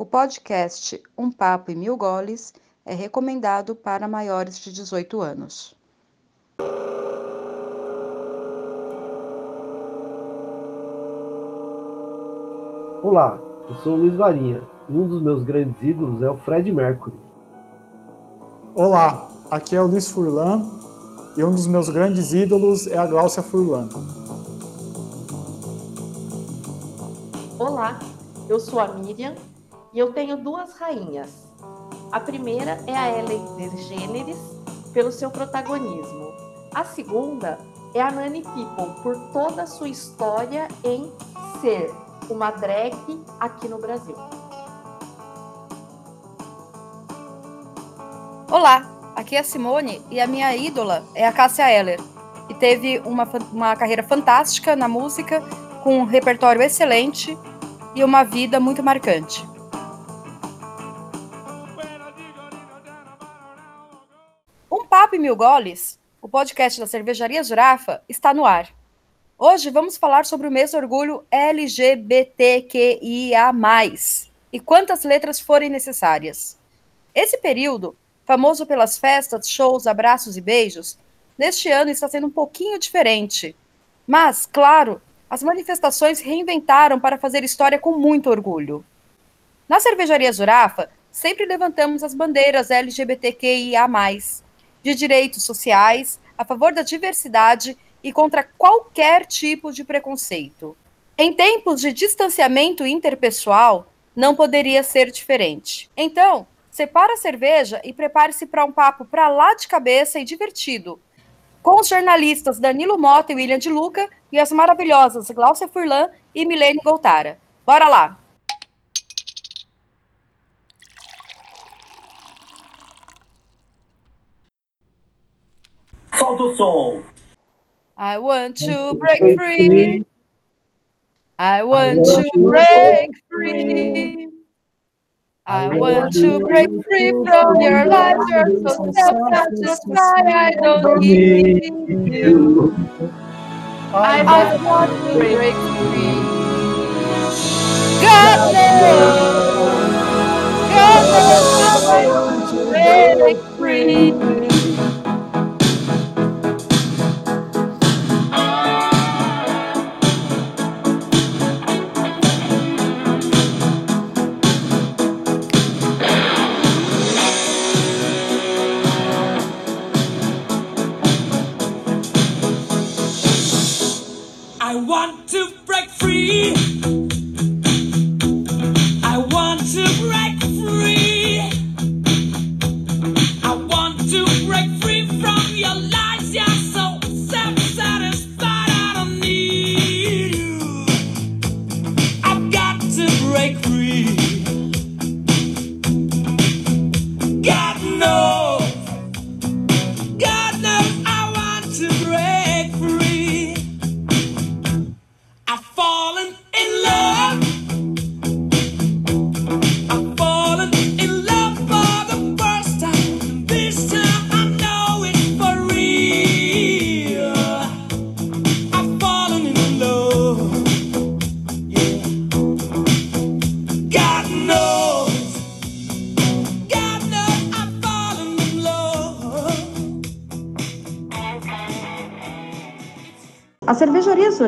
O podcast Um Papo e Mil Goles é recomendado para maiores de 18 anos. Olá, eu sou o Luiz Varinha e um dos meus grandes ídolos é o Fred Mercury. Olá, aqui é o Luiz Furlan e um dos meus grandes ídolos é a Gláucia Furlan. Olá, eu sou a Miriam e eu tenho duas rainhas. A primeira é a Ellen DeGeneres, pelo seu protagonismo. A segunda é a Nani People, por toda a sua história em ser uma drag aqui no Brasil. Olá, aqui é a Simone e a minha ídola é a Cássia Eller, que teve uma, uma carreira fantástica na música, com um repertório excelente e uma vida muito marcante. Papo Mil Goles, o podcast da Cervejaria Jurafa, está no ar. Hoje vamos falar sobre o mês do orgulho LGBTQIA+, e quantas letras forem necessárias. Esse período, famoso pelas festas, shows, abraços e beijos, neste ano está sendo um pouquinho diferente. Mas, claro, as manifestações reinventaram para fazer história com muito orgulho. Na Cervejaria Jurafa, sempre levantamos as bandeiras LGBTQIA+, de direitos sociais, a favor da diversidade e contra qualquer tipo de preconceito. Em tempos de distanciamento interpessoal, não poderia ser diferente. Então, separa a cerveja e prepare-se para um papo para lá de cabeça e divertido, com os jornalistas Danilo Mota e William de Luca e as maravilhosas Glaucia Furlan e Milene Goltara. Bora lá! Solta o som. I want to break free. I want to break free. I want to break free from your life. You're so self-satisfied. I don't need you. I just want to break free. God knows. God knows I want to break free.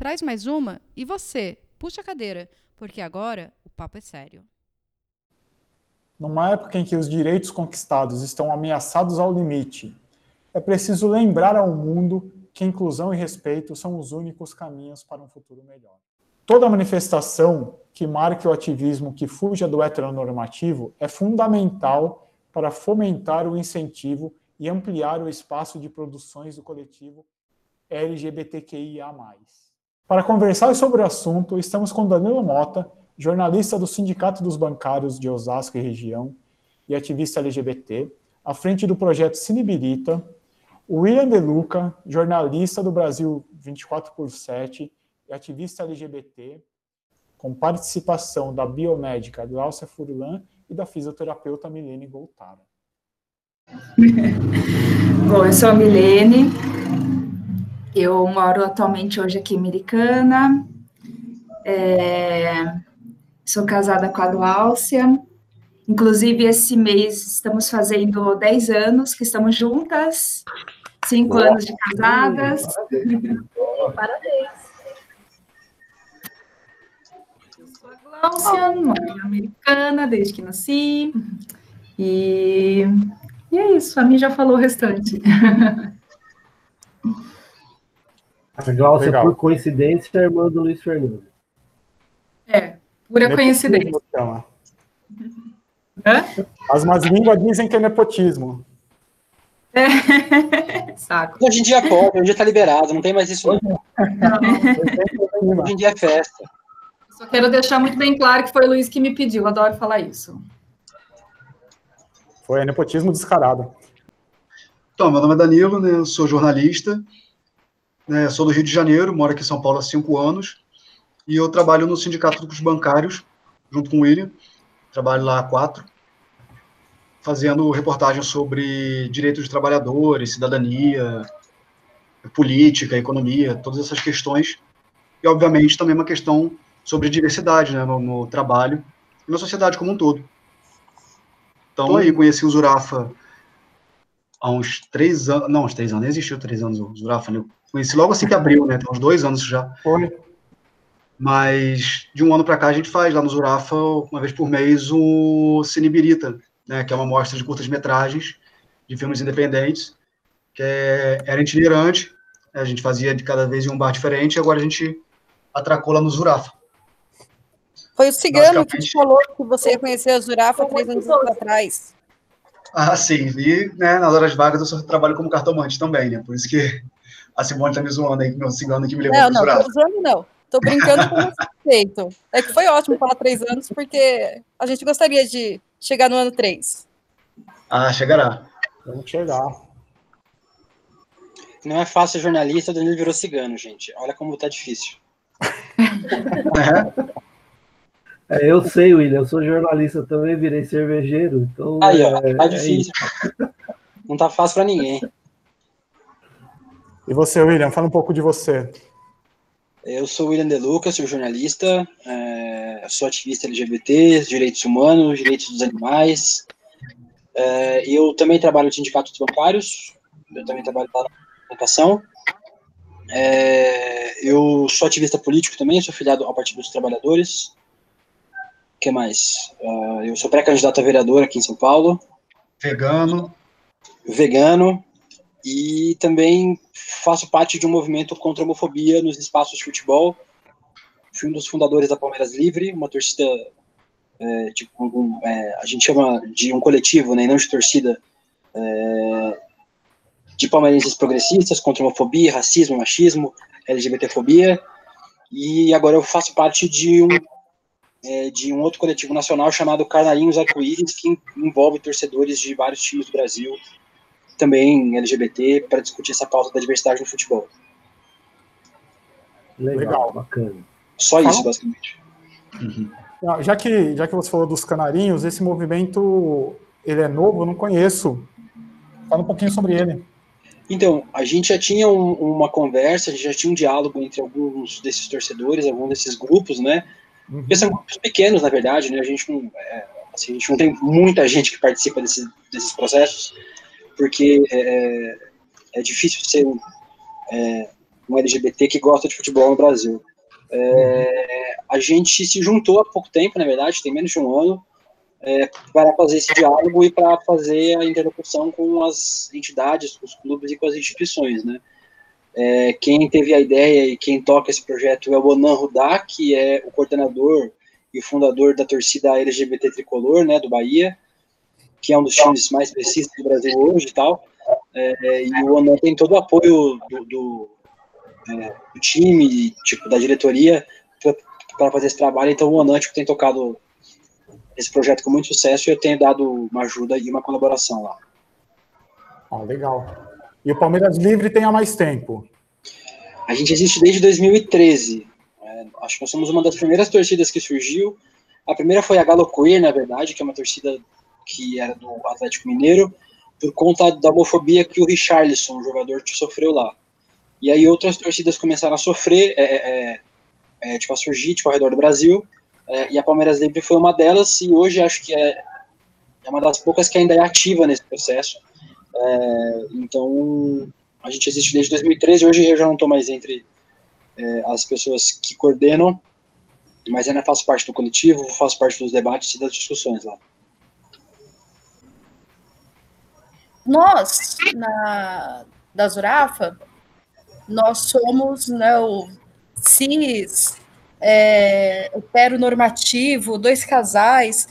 traz mais uma e você, puxa a cadeira, porque agora o papo é sério. Numa época em que os direitos conquistados estão ameaçados ao limite, é preciso lembrar ao mundo que inclusão e respeito são os únicos caminhos para um futuro melhor. Toda manifestação que marque o ativismo que fuja do heteronormativo é fundamental para fomentar o incentivo e ampliar o espaço de produções do coletivo LGBTQIA+. Para conversar sobre o assunto, estamos com Danilo Mota, jornalista do Sindicato dos Bancários de Osasco e região e ativista LGBT, à frente do projeto Cinebirita, William De Luca, jornalista do Brasil 24 por 7 e ativista LGBT, com participação da biomédica Glaucia Furlan e da fisioterapeuta Milene Goltara. Bom, eu sou a Milene, eu moro atualmente hoje aqui em Americana, é, sou casada com a Gláucia, inclusive esse mês estamos fazendo 10 anos que estamos juntas, 5 anos de casadas. Parabéns. Eu sou a Gláucia, moro Americana desde que nasci, e, e é isso, a mim já falou o restante. A Glaucia, Legal. por coincidência, é a irmã do Luiz Fernando. É, pura coincidência. Nepotismo, chama. Hã? As más línguas dizem que é nepotismo. Saco. Hoje em dia pode, hoje em dia tá liberado, não tem mais isso. Não. Não, Hoje em dia é festa. só quero deixar muito bem claro que foi o Luiz que me pediu, adoro falar isso. Foi nepotismo descarado. Então, meu nome é Danilo, né? eu sou jornalista, né? sou do Rio de Janeiro, moro aqui em São Paulo há cinco anos, e eu trabalho no Sindicato dos Bancários, junto com o William, trabalho lá há quatro, fazendo reportagens sobre direitos de trabalhadores, cidadania, política, economia, todas essas questões, e obviamente também uma questão sobre diversidade né? no, no trabalho e na sociedade como um todo. Então, aí conheci o Zurafa há uns três anos, não, uns três anos, nem existiu três anos o Zurafa, né? Conheci logo assim que abriu, né? Tem uns dois anos já. Foi. Mas de um ano para cá a gente faz lá no Zurafa, uma vez por mês, o Cinebirita, né? Que é uma mostra de curtas-metragens de filmes independentes, que é, era itinerante, né, a gente fazia de cada vez em um bar diferente, e agora a gente atracou lá no Zurafa. Foi o cigano que te falou que você ia conhecer a Zurafa três anos atrás. Ah, sim, e né, nas horas vagas eu só trabalho como cartomante também, né? Por isso que a Simone tá me zoando aí, meu cigano que me levou Não, pro não, Zurafa. tô usando não. Tô brincando com o respeito. É que foi ótimo falar três anos, porque a gente gostaria de chegar no ano três. Ah, chegará. Vamos chegar. Não é fácil ser jornalista, o Danilo virou cigano, gente. Olha como tá difícil. É, eu sei, William, eu sou jornalista também, virei cervejeiro, então. Aí, ó, é, tá é difícil. Não tá fácil pra ninguém. E você, William, fala um pouco de você. Eu sou o William De Luca, sou jornalista, é, sou ativista LGBT, direitos humanos, direitos dos animais. É, eu também trabalho no Sindicato dos Bancários, eu também trabalho lá na representação. É, eu sou ativista político também, sou filiado ao Partido dos Trabalhadores. O que mais? Ah, eu sou pré-candidato a vereador aqui em São Paulo. Vegano. Vegano. E também faço parte de um movimento contra a homofobia nos espaços de futebol. Fui um dos fundadores da Palmeiras Livre, uma torcida, é, tipo, um- é, a gente chama de um coletivo, né, não de torcida, é, de palmeirenses progressistas contra homofobia, racismo, machismo, LGBTfobia. E agora eu faço parte de um, é, de um outro coletivo nacional chamado Carnarinhos Arco-Íris, que envolve torcedores de vários times do Brasil, também LGBT, para discutir essa pauta da diversidade no futebol. Legal, Legal. bacana. Só isso, basicamente. Ah, Já que, já que você falou dos canarinhos, esse movimento, ele é novo, eu não conheço. Fala um pouquinho sobre ele. Então, a gente já tinha um- uma conversa, a gente já tinha um diálogo entre alguns desses torcedores, alguns desses grupos, né? Uhum. Porque são grupos pequenos, na verdade, né? A gente não, é, assim, a gente não tem muita gente que participa desses, desses processos, porque é, é difícil ser um, é, um LGBT que gosta de futebol no Brasil. É, a gente se juntou há pouco tempo, na verdade, tem menos de um ano, é, para fazer esse diálogo e para fazer a interlocução com as entidades, com os clubes e com as instituições, né? É, quem teve a ideia e quem toca esse projeto é o Onan Rudá, que é o coordenador e fundador da torcida LGBT Tricolor, né, do Bahia, que é um dos times mais precisos do Brasil hoje e tal. É, e o Onan tem todo o apoio do, do, é, do time, tipo, da diretoria, para fazer esse trabalho. Então, o Anântico tem tocado esse projeto com muito sucesso e eu tenho dado uma ajuda e uma colaboração lá. Ah, legal. E o Palmeiras Livre tem há mais tempo? A gente existe desde 2013. É, acho que nós somos uma das primeiras torcidas que surgiu. A primeira foi a Galo Queer, na verdade, que é uma torcida que era do Atlético Mineiro, por conta da homofobia que o Richarlison, o jogador, sofreu lá. E aí outras torcidas começaram a sofrer, é, é, é, tipo, a surgir tipo, ao redor do Brasil, é, e a Palmeiras Livre foi uma delas, e hoje acho que é, é uma das poucas que ainda é ativa nesse processo. É, então, a gente existe desde 2013, hoje eu já não estou mais entre é, as pessoas que coordenam, mas ainda faço parte do coletivo, faço parte dos debates e das discussões lá. Nós, na, da Zurafa, nós somos né, o cis, é, heteronormativo, dois casais,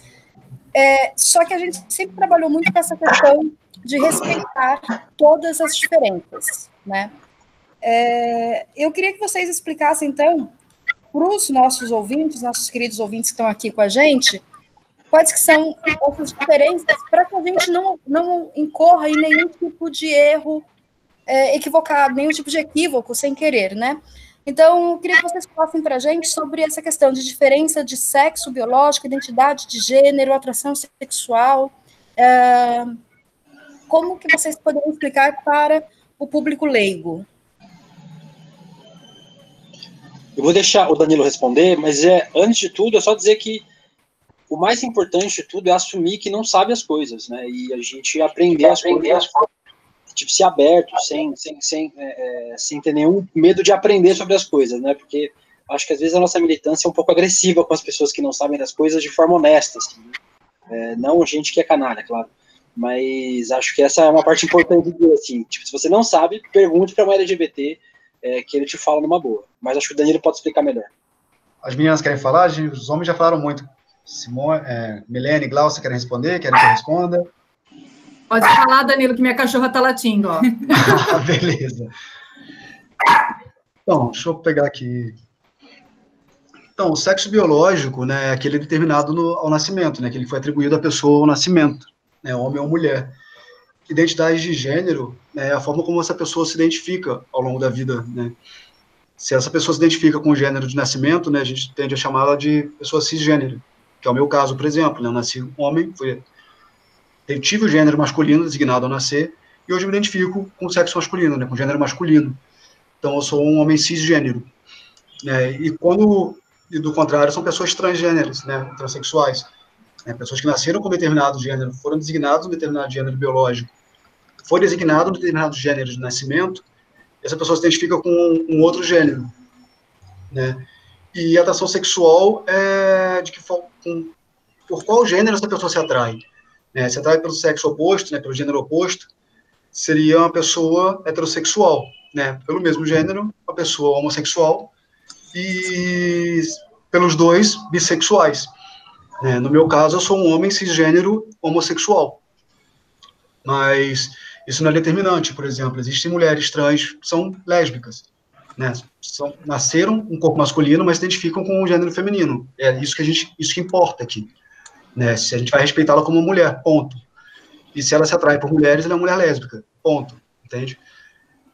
é, só que a gente sempre trabalhou muito com essa questão de respeitar todas as diferenças, né? É, eu queria que vocês explicassem, então, para os nossos ouvintes, nossos queridos ouvintes que estão aqui com a gente, quais que são essas diferenças para que a gente não, não incorra em nenhum tipo de erro é, equivocado, nenhum tipo de equívoco sem querer, né? Então, eu queria que vocês falassem para a gente sobre essa questão de diferença de sexo biológico, identidade de gênero, atração sexual. É, como que vocês poderiam explicar para o público leigo? Eu vou deixar o Danilo responder, mas é antes de tudo é só dizer que o mais importante de tudo é assumir que não sabe as coisas, né? E a gente aprender, aprender as coisas, tipo, ser aberto, sem, sem, sem, é, sem ter nenhum medo de aprender sobre as coisas, né? Porque acho que às vezes a nossa militância é um pouco agressiva com as pessoas que não sabem das coisas de forma honesta, assim, né? é, não gente que é canalha, claro. Mas acho que essa é uma parte importante de assim, tipo, se você não sabe, pergunte para uma LGBT é, que ele te fala numa boa. Mas acho que o Danilo pode explicar melhor. As meninas querem falar, os homens já falaram muito. Simone, é, Milene, Glaucia querem responder? Querem que eu responda? Pode falar, Danilo, que minha cachorra está latindo, ó. Beleza. Então, deixa eu pegar aqui. Então, o sexo biológico, né, é aquele determinado no, ao nascimento, né, que ele foi atribuído à pessoa ao nascimento, né, homem ou mulher. Identidade de gênero né, é a forma como essa pessoa se identifica ao longo da vida, né. Se essa pessoa se identifica com o gênero de nascimento, né, a gente tende a chamá-la de pessoa cisgênero que é o meu caso, por exemplo, né? eu nasci homem, fui, eu tive o gênero masculino designado ao nascer, e hoje me identifico com o sexo masculino, né, com o gênero masculino. Então, eu sou um homem cisgênero. Né, e quando, e do contrário, são pessoas transgêneros, né, transexuais. Né, pessoas que nasceram com determinado gênero, foram designados um determinado gênero biológico, foi designado um determinado gênero de nascimento, essa pessoa se identifica com um, outro gênero. Né? E atração sexual é de que com, por qual gênero essa pessoa se atrai. Né? Se atrai pelo sexo oposto, né, pelo gênero oposto, seria uma pessoa heterossexual, né? Pelo mesmo gênero, uma pessoa homossexual e pelos dois bissexuais. Né? No meu caso, eu sou um homem cisgênero homossexual. Mas isso não é determinante, por exemplo, existem mulheres trans que são lésbicas né? São, nasceram um corpo masculino, mas se identificam com o gênero feminino. É isso que a gente, isso que importa aqui, né? Se a gente vai respeitá-la como mulher, ponto. E se ela se atrai por mulheres, ela é uma mulher lésbica, ponto, entende?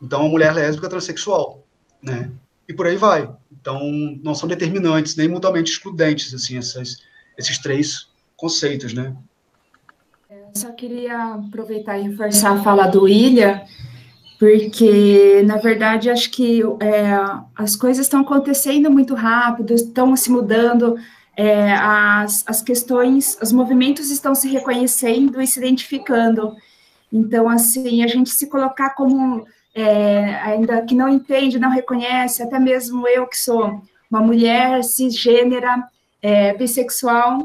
Então, é uma mulher lésbica transexual, né? E por aí vai. Então, não são determinantes nem mutuamente excludentes, assim, essas, esses três conceitos, né? Eu só queria aproveitar e reforçar a fala do William, porque, na verdade, acho que é, as coisas estão acontecendo muito rápido, estão se mudando, é, as, as questões, os movimentos estão se reconhecendo e se identificando. Então, assim, a gente se colocar como, é, ainda que não entende, não reconhece, até mesmo eu que sou uma mulher cisgênera, é, bissexual,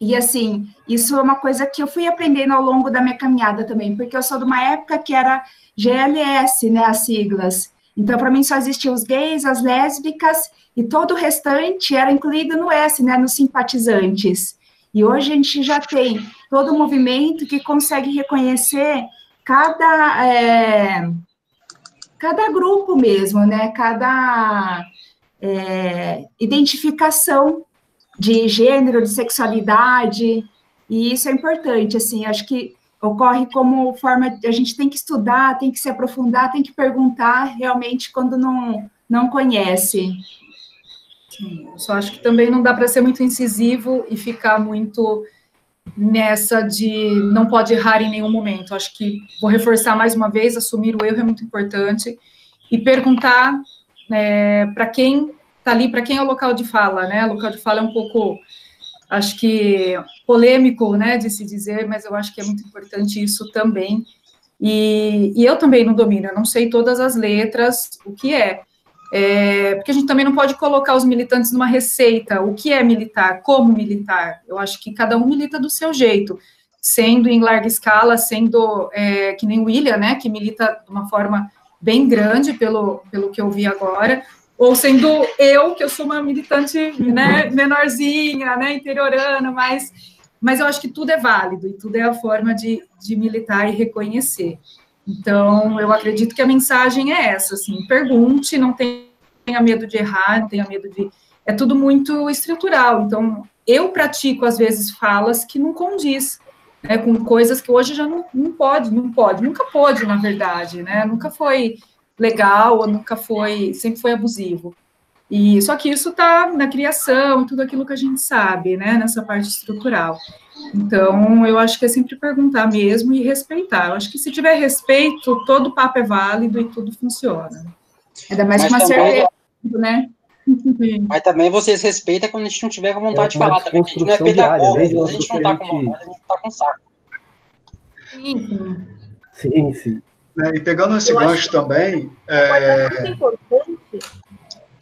e assim, isso é uma coisa que eu fui aprendendo ao longo da minha caminhada também, porque eu sou de uma época que era GLS, né, as siglas. Então, para mim, só existiam os gays, as lésbicas, e todo o restante era incluído no S, né, nos simpatizantes. E hoje a gente já tem todo o movimento que consegue reconhecer cada, é, cada grupo mesmo, né, cada, é, identificação de gênero, de sexualidade, e isso é importante, assim, acho que ocorre como forma, a gente tem que estudar, tem que se aprofundar, tem que perguntar realmente quando não, não conhece. Sim, eu só acho que também não dá para ser muito incisivo e ficar muito nessa de não pode errar em nenhum momento. Acho que vou reforçar mais uma vez, assumir o erro é muito importante e perguntar é, para quem está ali, para quem é o local de fala, né? O local de fala é um pouco, acho que polêmico, né, de se dizer, mas eu acho que é muito importante isso também. E, e eu também não domino, eu não sei todas as letras, o que é. É, porque a gente também não pode colocar os militantes numa receita, o que é militar, como militar. Eu acho que cada um milita do seu jeito, sendo em larga escala, sendo é, que nem o William, né, que milita de uma forma bem grande, pelo, pelo que eu vi agora, ou sendo eu, que eu sou uma militante né, menorzinha, né, interiorana, mas, mas eu acho que tudo é válido e tudo é a forma de, de militar e reconhecer. Então, eu acredito que a mensagem é essa, assim, pergunte, não tenha medo de errar, não tenha medo de... É tudo muito estrutural, então, eu pratico, às vezes, falas que não condiz, né, com coisas que hoje já não, não pode, não pode, nunca pode, na verdade, né, nunca foi legal, ou nunca foi, sempre foi abusivo. E só que isso está na criação, tudo aquilo que a gente sabe, né, nessa parte estrutural. Então, eu acho que é sempre perguntar mesmo e respeitar. Eu acho que se tiver respeito, todo papo é válido e tudo funciona. Ainda mais Mas com uma também- certeza, né? Mas também vocês respeitam quando a gente não tiver com vontade de É uma falar também. A gente não é desconstrução diária, pedagogo, desde a gente não tá com vontade, a gente tá com saco. Sim, Sim, sim. Né, E pegando esse Eu gancho também, Uma é, coisa muito importante,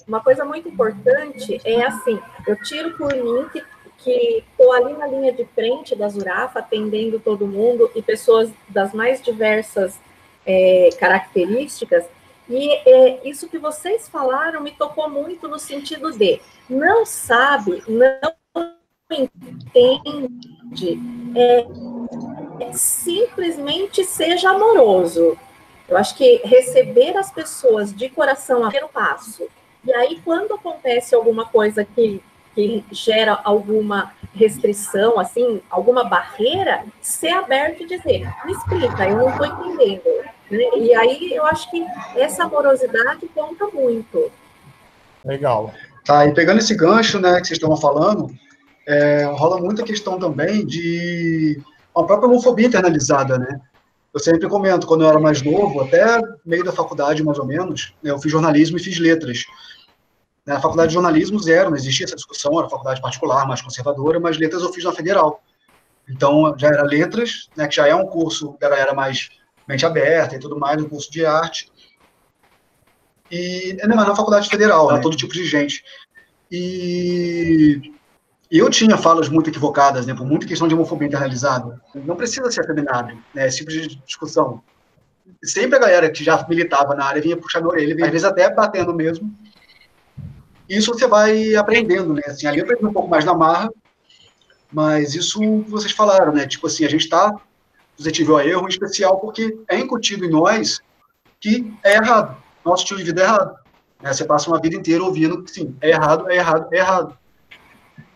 uma coisa muito importante é assim, eu tiro por mim que que estou ali na linha de frente da Zurafa, atendendo todo mundo e pessoas das mais diversas é, características. E é, isso que vocês falaram me tocou muito no sentido de não sabe, não entende, é, simplesmente seja amoroso. Eu acho que receber as pessoas de coração o primeiro passo. E aí, quando acontece alguma coisa que, que gera alguma restrição, assim, alguma barreira, ser aberto e dizer, me explica, eu não estou entendendo. né? E aí eu acho que essa amorosidade conta muito. Legal. Tá, e pegando esse gancho, né, que vocês estavam falando, é, rola muita questão também de uma própria homofobia internalizada, né? Eu sempre comento, quando eu era mais novo, até meio da faculdade, mais ou menos, né, eu fiz jornalismo e fiz letras. Na faculdade de jornalismo, zero, não existia essa discussão, era faculdade particular, mais conservadora, mas letras eu fiz na federal. Então, já era letras, né, que já é um curso da galera mais mente aberta e tudo mais, um curso de arte. E, não, mas na faculdade federal, né, todo tipo de gente. E eu tinha falas muito equivocadas, né, por muita questão de homofobia internalizada. Não precisa ser afeminado, né, esse tipo de discussão. Sempre a galera que já militava na área vinha puxar minha orelha, às vezes até batendo mesmo. Isso você vai aprendendo, né, assim, ali eu aprendi um pouco mais na marra, mas isso vocês falaram, né, tipo assim, a gente está suscetível a erro, em especial porque é incutido em nós que é errado, nosso estilo de vida é errado. Né, você passa uma vida inteira ouvindo que, sim, é errado, é errado, é errado.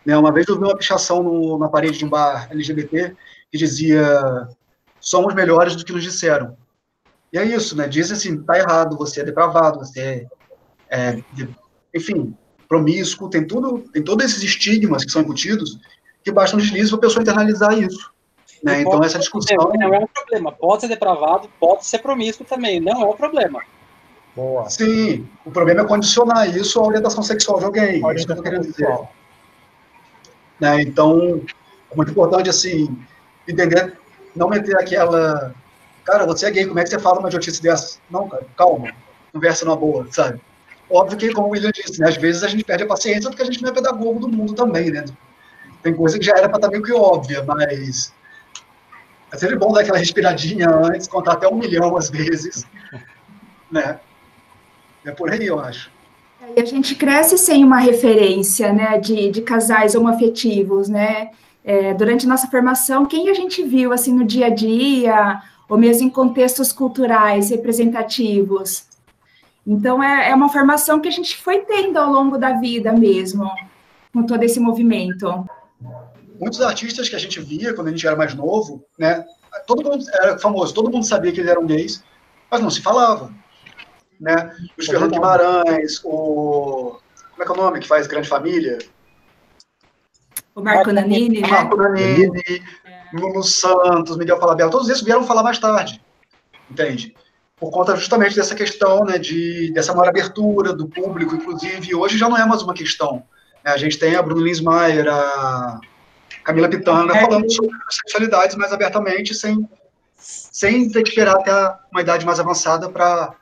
Né, uma vez eu vi uma pichação no, na parede de um bar LGBT que dizia somos melhores do que nos disseram. E é isso, né? Diz assim, tá errado, você é depravado, você é, é enfim, promíscuo, tem tudo, tem todos esses estigmas que são incutidos que basta um deslize para a pessoa internalizar isso. Né? Então essa discussão Não é um problema. Pode ser depravado, pode ser promíscuo também. Não é um problema. Boa. Sim, o problema é condicionar isso à orientação sexual de alguém. É isso que eu tô querendo dizer. Né? Então, é muito importante, assim, entender, não meter aquela. Cara, você é gay, como é que você fala uma idiotice dessa? Não, cara, calma, conversa numa boa, sabe? Óbvio que, como o William disse, né, às vezes a gente perde a paciência porque a gente não é pedagogo do mundo também, né? Tem coisa que já era para estar meio que óbvia, mas é sempre bom dar aquela respiradinha antes, contar até um milhão às vezes, né? É por aí, eu acho. E a gente cresce sem uma referência, né, de, de casais homoafetivos, né? É, durante nossa formação, quem a gente viu, assim, no dia a dia, ou mesmo em contextos culturais representativos? Então, é, é uma formação que a gente foi tendo ao longo da vida mesmo, com todo esse movimento. Muitos artistas que a gente via quando a gente era mais novo, né? Todo mundo era famoso, todo mundo sabia que eles eram gays, mas não se falava. Né? Os É Fernando. Guimarães, o. Como é que é o nome que faz Grande Família? O Marco Nanini, né? Marco Nanini, Lulu Santos, Miguel Falabella, todos esses vieram falar mais tarde, entende? Por conta justamente dessa questão, né, de, dessa maior abertura do público, inclusive, hoje já não é mais uma questão. né? A gente tem a Bruna Linsmaier, a Camila Pitanga falando sobre sexualidades mais abertamente, sem, sem ter que esperar até uma idade mais avançada para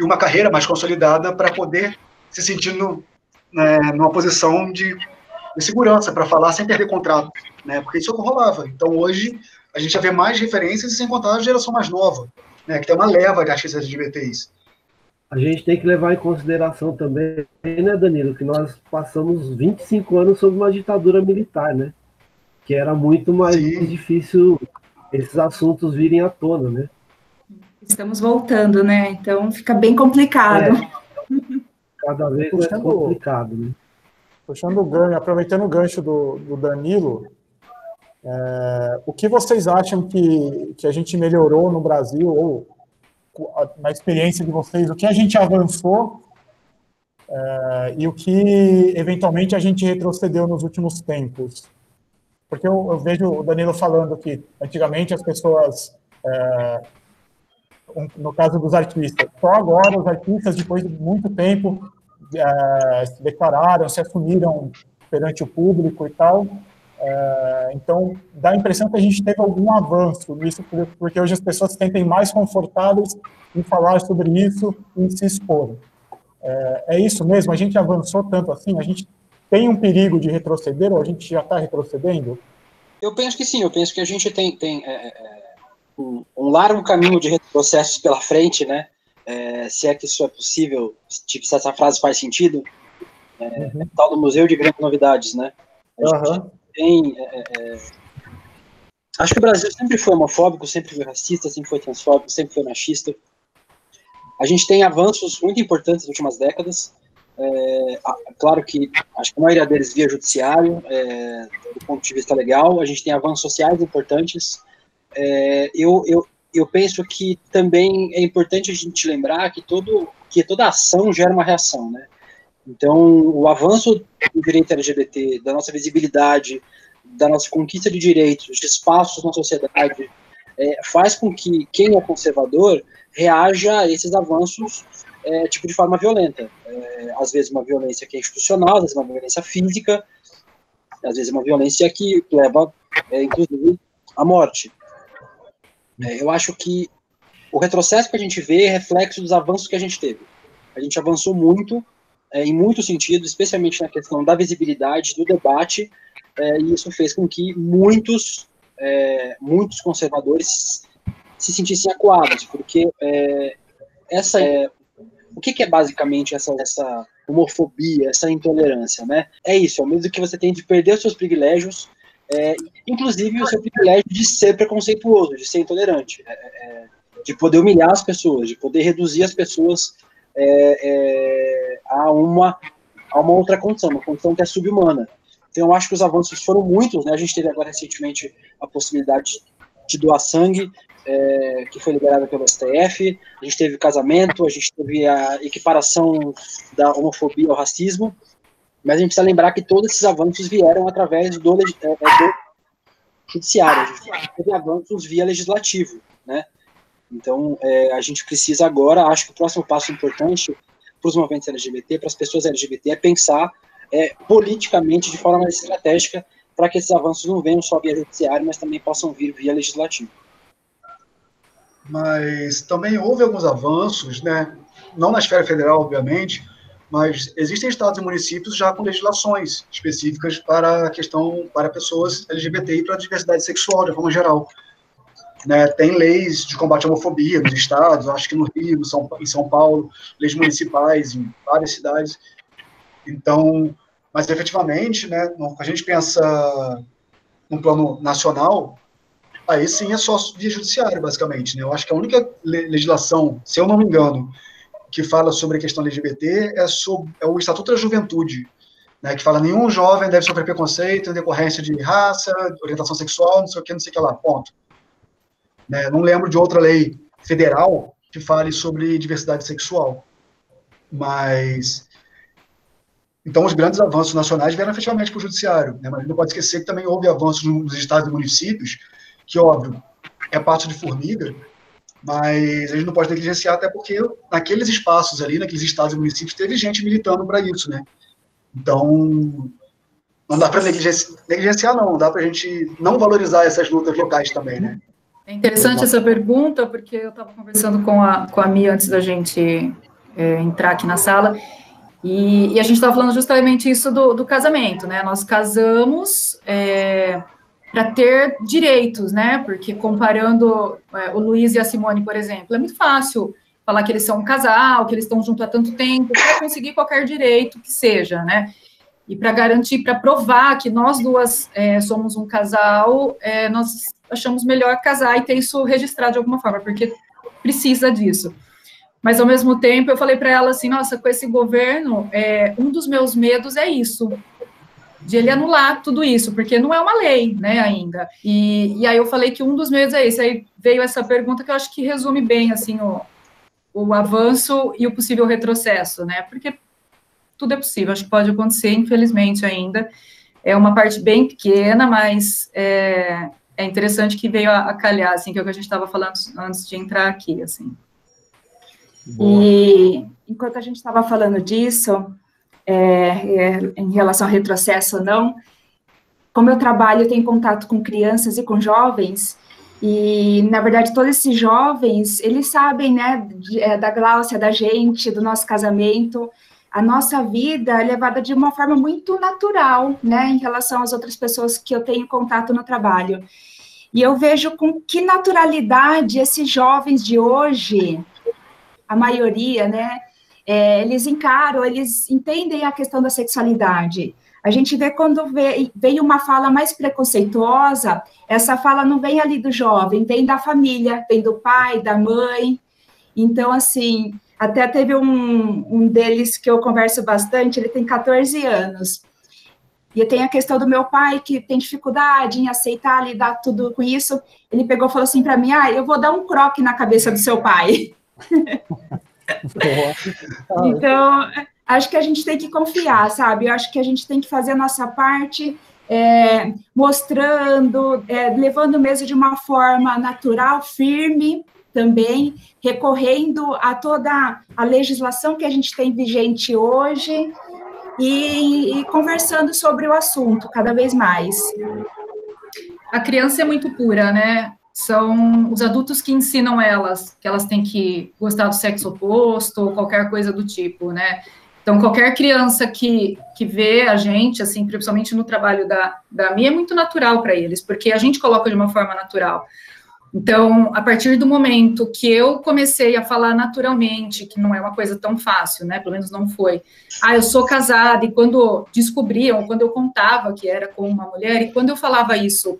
e uma carreira mais consolidada para poder se sentir no, né, numa posição de, de segurança para falar sem perder contrato, né? Porque isso é o que rolava. Então hoje a gente já vê mais referências e sem contar a geração mais nova, né? Que tem uma leva de artistas LGBTs. A gente tem que levar em consideração também, né, Danilo, que nós passamos 25 anos sob uma ditadura militar, né? Que era muito mais difícil esses assuntos virem à tona, né? Estamos voltando, né? Então fica bem complicado. Cada vez mais complicado, né? Puxando o gancho, aproveitando o gancho do, do Danilo, é, o que vocês acham que, que a gente melhorou no Brasil, ou na experiência de vocês, o que a gente avançou é, e o que eventualmente a gente retrocedeu nos últimos tempos? Porque eu, eu vejo o Danilo falando que antigamente as pessoas, é, no caso dos artistas, só agora os artistas, depois de muito tempo, eh, se declararam, se assumiram perante o público e tal. Eh, então, dá a impressão que a gente teve algum avanço nisso, por- porque hoje as pessoas se sentem mais confortáveis em falar sobre isso e se expor. Eh, é isso mesmo? A gente avançou tanto assim? A gente tem um perigo de retroceder ou a gente já está retrocedendo? Eu penso que sim, eu penso que a gente tem, tem é, é, um, um largo caminho de retrocessos pela frente, né? É, se é que isso é possível, se se essa frase faz sentido, é, é tal do Museu de Grandes Novidades, né? Gente tem. é, é, é, acho que o Brasil sempre foi homofóbico, sempre foi racista, sempre foi transfóbico, sempre foi machista. A gente tem avanços muito importantes nas últimas décadas. É, claro que acho que a maioria deles via judiciário, do ponto de vista legal. A gente tem avanços sociais importantes. É, eu, eu, eu penso que também é importante a gente lembrar que, todo, que toda ação gera uma reação, né? Então, o avanço do direito LGBT, da nossa visibilidade, da nossa conquista de direitos, de espaços na sociedade, é, faz com que quem é conservador reaja a esses avanços é, tipo de forma violenta. É, às vezes uma violência que é institucional, às vezes uma violência física, às vezes uma violência que leva, é, inclusive, à morte. É, eu acho que o retrocesso que a gente vê é reflexo dos avanços que a gente teve. A gente avançou muito, é, em muitos sentidos, especialmente na questão da visibilidade, do debate, é, e isso fez com que muitos, é, muitos conservadores se sentissem acuados, porque é, essa é, o que, que é basicamente essa, essa homofobia, essa intolerância, né? É isso, o medo que você tem de perder os seus privilégios, é, inclusive o seu privilégio de ser preconceituoso, de ser intolerante, é, é, de poder humilhar as pessoas, de poder reduzir as pessoas é, é, a, uma, a uma outra condição, uma condição que é subhumana. Então, eu acho que os avanços foram muitos, né? A gente teve agora recentemente a possibilidade de doar sangue, é, que foi liberada pelo STF, a gente teve casamento, a gente teve a equiparação da homofobia ao racismo, mas a gente precisa lembrar que todos esses avanços vieram através do, é, é, do judiciário, a gente teve avanços via legislativo, né? Então, é, a gente precisa agora, acho que o próximo passo importante para os movimentos LGBT, para as pessoas LGBT, é pensar é, politicamente de forma mais estratégica para que esses avanços não venham só via judiciário, mas também possam vir via legislativo. mas também houve alguns avanços, né? não na esfera federal, obviamente, mas existem estados e municípios já com legislações específicas para a questão para pessoas LGBT e para a diversidade sexual de forma geral. Né? Tem leis de combate à homofobia nos estados, acho que no Rio, São, em São Paulo, leis municipais em várias cidades. Então, mas efetivamente, né, no- a gente pensa no plano nacional, aí sim é só via judiciário, basicamente. Né? Eu acho que a única le- legislação, se eu não me engano, que fala sobre a questão LGBT é, sobre, é o Estatuto da Juventude, né, que fala nenhum jovem deve sofrer preconceito em decorrência de raça, orientação sexual, não sei o que, não sei o que lá, ponto. Né, não lembro de outra lei federal que fale sobre diversidade sexual. Mas. Então, os grandes avanços nacionais vieram efetivamente para o judiciário, né, mas não pode esquecer que também houve avanços nos estados e municípios, que, óbvio, é parte de formiga, mas a gente não pode negligenciar, até porque naqueles espaços ali, naqueles estados e municípios, teve gente militando para isso, né? Então, não dá para negligenciar, negligenciar, não, dá para a gente não valorizar essas lutas locais também, né? É interessante essa pergunta, porque eu estava conversando com a, com a Mia antes da gente é, entrar aqui na sala, e, e a gente estava falando justamente isso do, do, casamento, né? Nós casamos é, para ter direitos, né? Porque comparando é, o Luiz e a Simone, por exemplo, é muito fácil falar que eles são um casal, que eles estão juntos há tanto tempo, para conseguir qualquer direito que seja, né? E para garantir, para provar que nós duas é, somos um casal, é, nós achamos melhor casar e ter isso registrado de alguma forma, porque precisa disso. Mas ao mesmo tempo eu falei para ela assim, nossa, com esse governo, é, um dos meus medos é isso, de ele anular tudo isso, porque não é uma lei, né, ainda. E, e aí eu falei que um dos medos é esse. Aí veio essa pergunta que eu acho que resume bem assim o, o avanço e o possível retrocesso, né? Porque tudo é possível, acho que pode acontecer, infelizmente ainda. É uma parte bem pequena, mas é, é interessante que veio a, a, calhar, assim, que é o que a gente estava falando antes de entrar aqui, assim. Boa. E enquanto a gente estava falando disso, é, é, em relação ao retrocesso ou não, como eu trabalho, eu tenho contato com crianças e com jovens, e, na verdade, todos esses jovens, eles sabem, né, é, da Gláucia, da gente, do nosso casamento. A nossa vida é levada de uma forma muito natural, né, em relação às outras pessoas que eu tenho contato no trabalho. E eu vejo com que naturalidade esses jovens de hoje, a maioria, né, é, eles encaram, eles entendem a questão da sexualidade. A gente vê quando vem uma fala mais preconceituosa, essa fala não vem ali do jovem, vem da família, vem do pai, da mãe. Então, assim, até teve um, um deles que eu converso bastante, ele tem 14 anos. E tem a questão do meu pai, que tem dificuldade em aceitar, lidar tudo com isso. Ele pegou e falou assim para mim: ah, eu vou dar um croque na cabeça do seu pai. então, acho que a gente tem que confiar, sabe? Eu acho que a gente tem que fazer a nossa parte, é, mostrando, é, levando mesmo de uma forma natural, firme também, recorrendo a toda a legislação que a gente tem vigente hoje e, e conversando sobre o assunto cada vez mais. A criança é muito pura, né? São os adultos que ensinam elas que elas têm que gostar do sexo oposto ou qualquer coisa do tipo, né? Então, qualquer criança que, que vê a gente, assim, principalmente no trabalho da, da minha, é muito natural para eles, porque a gente coloca de uma forma natural. Então, a partir do momento que eu comecei a falar naturalmente, que não é uma coisa tão fácil, né? Pelo menos não foi. Ah, eu sou casada, e quando descobriam, quando eu contava que era com uma mulher, e quando eu falava isso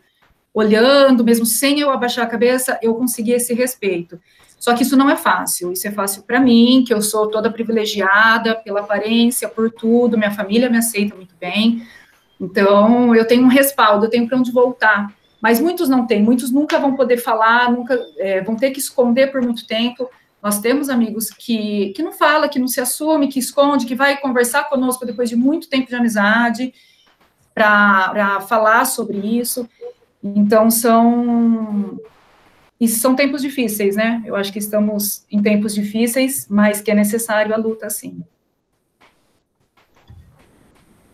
olhando, mesmo sem eu abaixar a cabeça, eu conseguia esse respeito. Só que isso não é fácil. Isso é fácil para mim, que eu sou toda privilegiada pela aparência, por tudo, minha família me aceita muito bem. Então, eu tenho um respaldo, eu tenho para onde voltar. Mas muitos não têm, muitos nunca vão poder falar, nunca é, vão ter que esconder por muito tempo. Nós temos amigos que, que não fala, que não se assume, que esconde, que vai conversar conosco depois de muito tempo de amizade para falar sobre isso. Então, são e são tempos difíceis, né? Eu acho que estamos em tempos difíceis, mas que é necessário a luta, sim.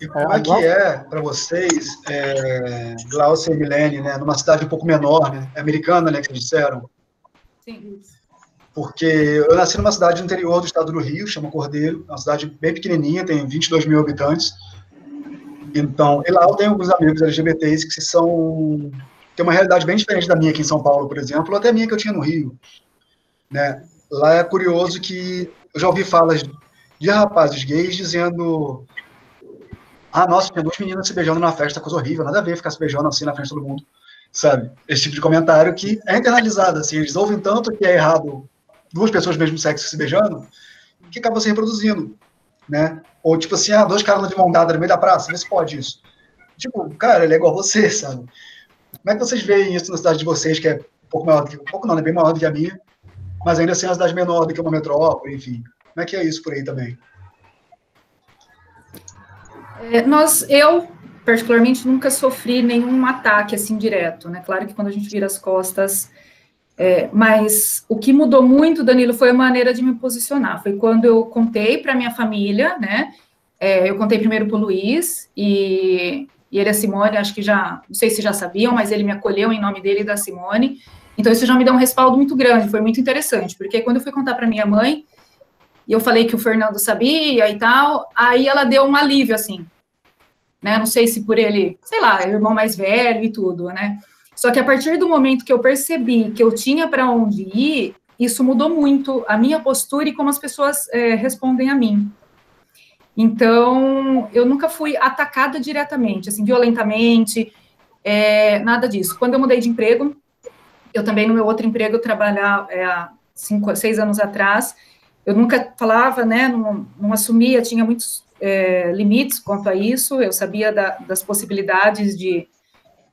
E como é que é para vocês, é, Glaucia e Milene, né, numa cidade um pouco menor, né, é americana, né, que vocês disseram? Sim. Porque eu nasci numa cidade do interior do estado do Rio, chama Cordeiro, uma cidade bem pequenininha, tem 22 mil habitantes. Então, e lá eu tenho alguns amigos LGBTs que são tem uma realidade bem diferente da minha aqui em São Paulo, por exemplo, ou até a minha que eu tinha no Rio. Né? Lá é curioso que eu já ouvi falas de rapazes gays dizendo ah, nossa, tinha duas meninas se beijando na festa, coisa horrível, nada a ver ficar se beijando assim na frente de todo mundo, sabe? Esse tipo de comentário que é internalizado, assim, eles ouvem tanto que é errado duas pessoas do mesmo sexo se beijando, que acaba se reproduzindo, né? Ou tipo assim, ah, dois caras de mão dada no meio da praça, vê se pode isso. Tipo, cara, ele é igual a você, sabe? Como é que vocês veem isso na cidade de vocês, que é um pouco maior do que, um pouco não, é bem maior do que a minha, mas ainda assim é uma cidade menor do que uma metrópole, enfim. Como é que é isso por aí também? É, nós, eu, particularmente, nunca sofri nenhum ataque assim direto, né? Claro que quando a gente vira as costas. É, mas o que mudou muito, Danilo, foi a maneira de me posicionar. Foi quando eu contei para minha família, né? É, eu contei primeiro para o Luiz e, e ele e a Simone, acho que já, não sei se já sabiam, mas ele me acolheu em nome dele e da Simone. Então isso já me deu um respaldo muito grande, foi muito interessante, porque quando eu fui contar para minha mãe, e eu falei que o Fernando sabia e tal, aí ela deu um alívio, assim, né, não sei se por ele, sei lá, é irmão mais velho e tudo, né, só que a partir do momento que eu percebi que eu tinha para onde ir, isso mudou muito a minha postura e como as pessoas é, respondem a mim. Então, eu nunca fui atacada diretamente, assim, violentamente, é, nada disso. Quando eu mudei de emprego, eu também, no meu outro emprego, eu trabalhava é, há cinco, seis anos atrás, eu nunca falava, né, não, não assumia, tinha muitos é, limites quanto a isso, eu sabia da, das possibilidades de,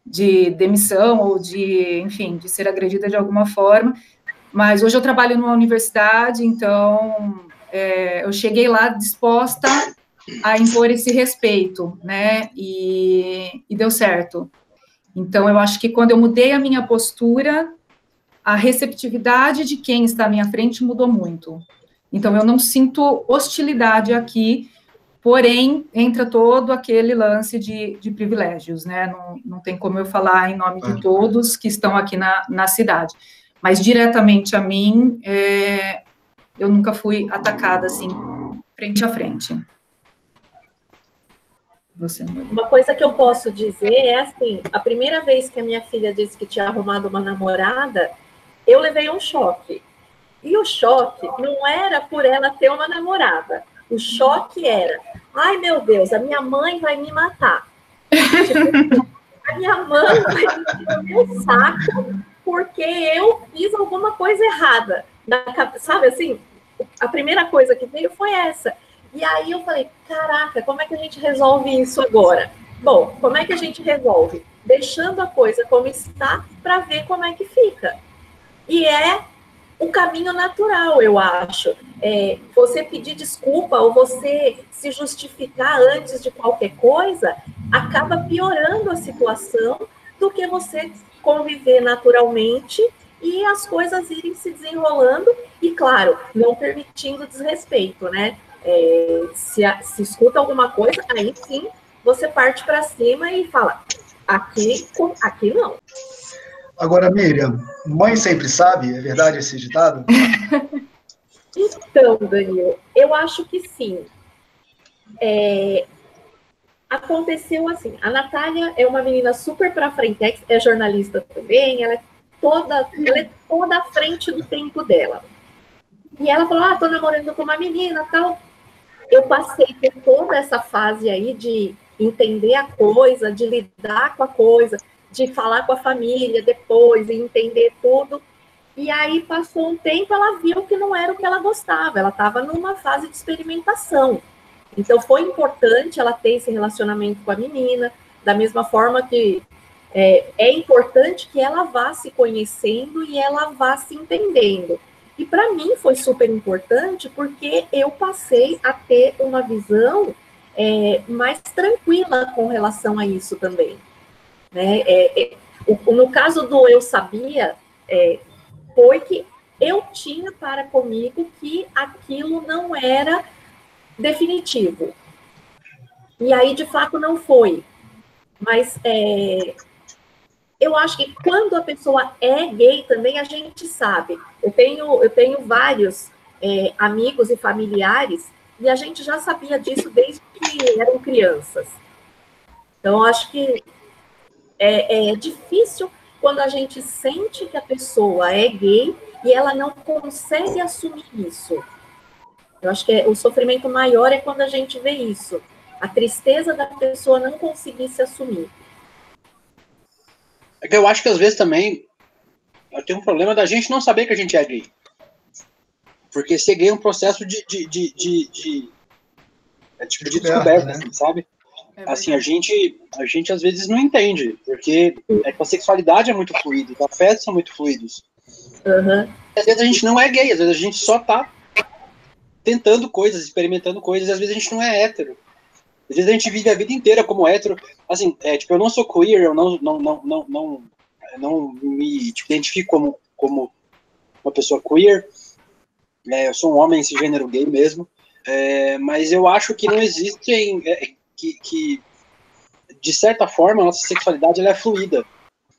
de demissão ou de, enfim, de ser agredida de alguma forma, mas hoje eu trabalho numa universidade, então é, eu cheguei lá disposta a impor esse respeito, né, e, e deu certo. Então, eu acho que quando eu mudei a minha postura, a receptividade de quem está à minha frente mudou muito. Então, eu não sinto hostilidade aqui, porém, entra todo aquele lance de, de privilégios, né? Não, não tem como eu falar em nome de todos que estão aqui na, na cidade. Mas, diretamente a mim, é, eu nunca fui atacada, assim, frente a frente. Você. Uma coisa que eu posso dizer é assim: a primeira vez que a minha filha disse que tinha arrumado uma namorada, eu levei um choque. E o choque não era por ela ter uma namorada. O choque era: ai meu Deus, a minha mãe vai me matar. Tipo, a minha mãe vai me o saco porque eu fiz alguma coisa errada. Sabe assim? A primeira coisa que veio foi essa. E aí eu falei, caraca, como é que a gente resolve isso agora? Bom, como é que a gente resolve? Deixando a coisa como está para ver como é que fica. E é o caminho natural, eu acho. É, você pedir desculpa ou você se justificar antes de qualquer coisa acaba piorando a situação do que você conviver naturalmente e as coisas irem se desenrolando e, claro, não permitindo desrespeito, né? É, se, se escuta alguma coisa, aí sim você parte para cima e fala: aqui, aqui não. Agora, Miriam, mãe sempre sabe, é verdade esse ditado? então, Daniel, eu acho que sim. É, aconteceu assim: a Natália é uma menina super para frente, é jornalista também, ela é toda, ela é toda à frente do tempo dela. E ela falou: Ah, tô namorando com uma menina tal eu passei por toda essa fase aí de entender a coisa, de lidar com a coisa, de falar com a família depois e entender tudo. E aí passou um tempo, ela viu que não era o que ela gostava, ela estava numa fase de experimentação. Então foi importante ela ter esse relacionamento com a menina, da mesma forma que é, é importante que ela vá se conhecendo e ela vá se entendendo. E para mim foi super importante porque eu passei a ter uma visão é, mais tranquila com relação a isso também. Né? É, é, no caso do eu sabia, é, foi que eu tinha para comigo que aquilo não era definitivo. E aí, de fato, não foi. Mas é, eu acho que quando a pessoa é gay também a gente sabe. Eu tenho, eu tenho vários é, amigos e familiares e a gente já sabia disso desde que eram crianças. Então, acho que é, é difícil quando a gente sente que a pessoa é gay e ela não consegue assumir isso. Eu acho que é, o sofrimento maior é quando a gente vê isso. A tristeza da pessoa não conseguir se assumir. É que eu acho que às vezes também tem um problema da gente não saber que a gente é gay. Porque ser gay é um processo de, de, de, de, de, é tipo de Descoberta, descoberta, né? assim, sabe? É assim, a gente, a gente às vezes não entende, porque é a sexualidade é muito fluida, os afetos são muito fluidos. Aham. Às vezes a gente não é gay, às vezes a gente só tá tentando coisas, experimentando coisas, e às vezes a gente não é hétero. Às vezes a gente vive a vida inteira como hétero. Assim, é, tipo, eu não sou queer, eu não, não, não, não, não, não me tipo, identifico como, como uma pessoa queer. É, eu sou um homem cisgênero gay mesmo. É, mas eu acho que não existem. É, que, que, de certa forma, a nossa sexualidade ela é fluida.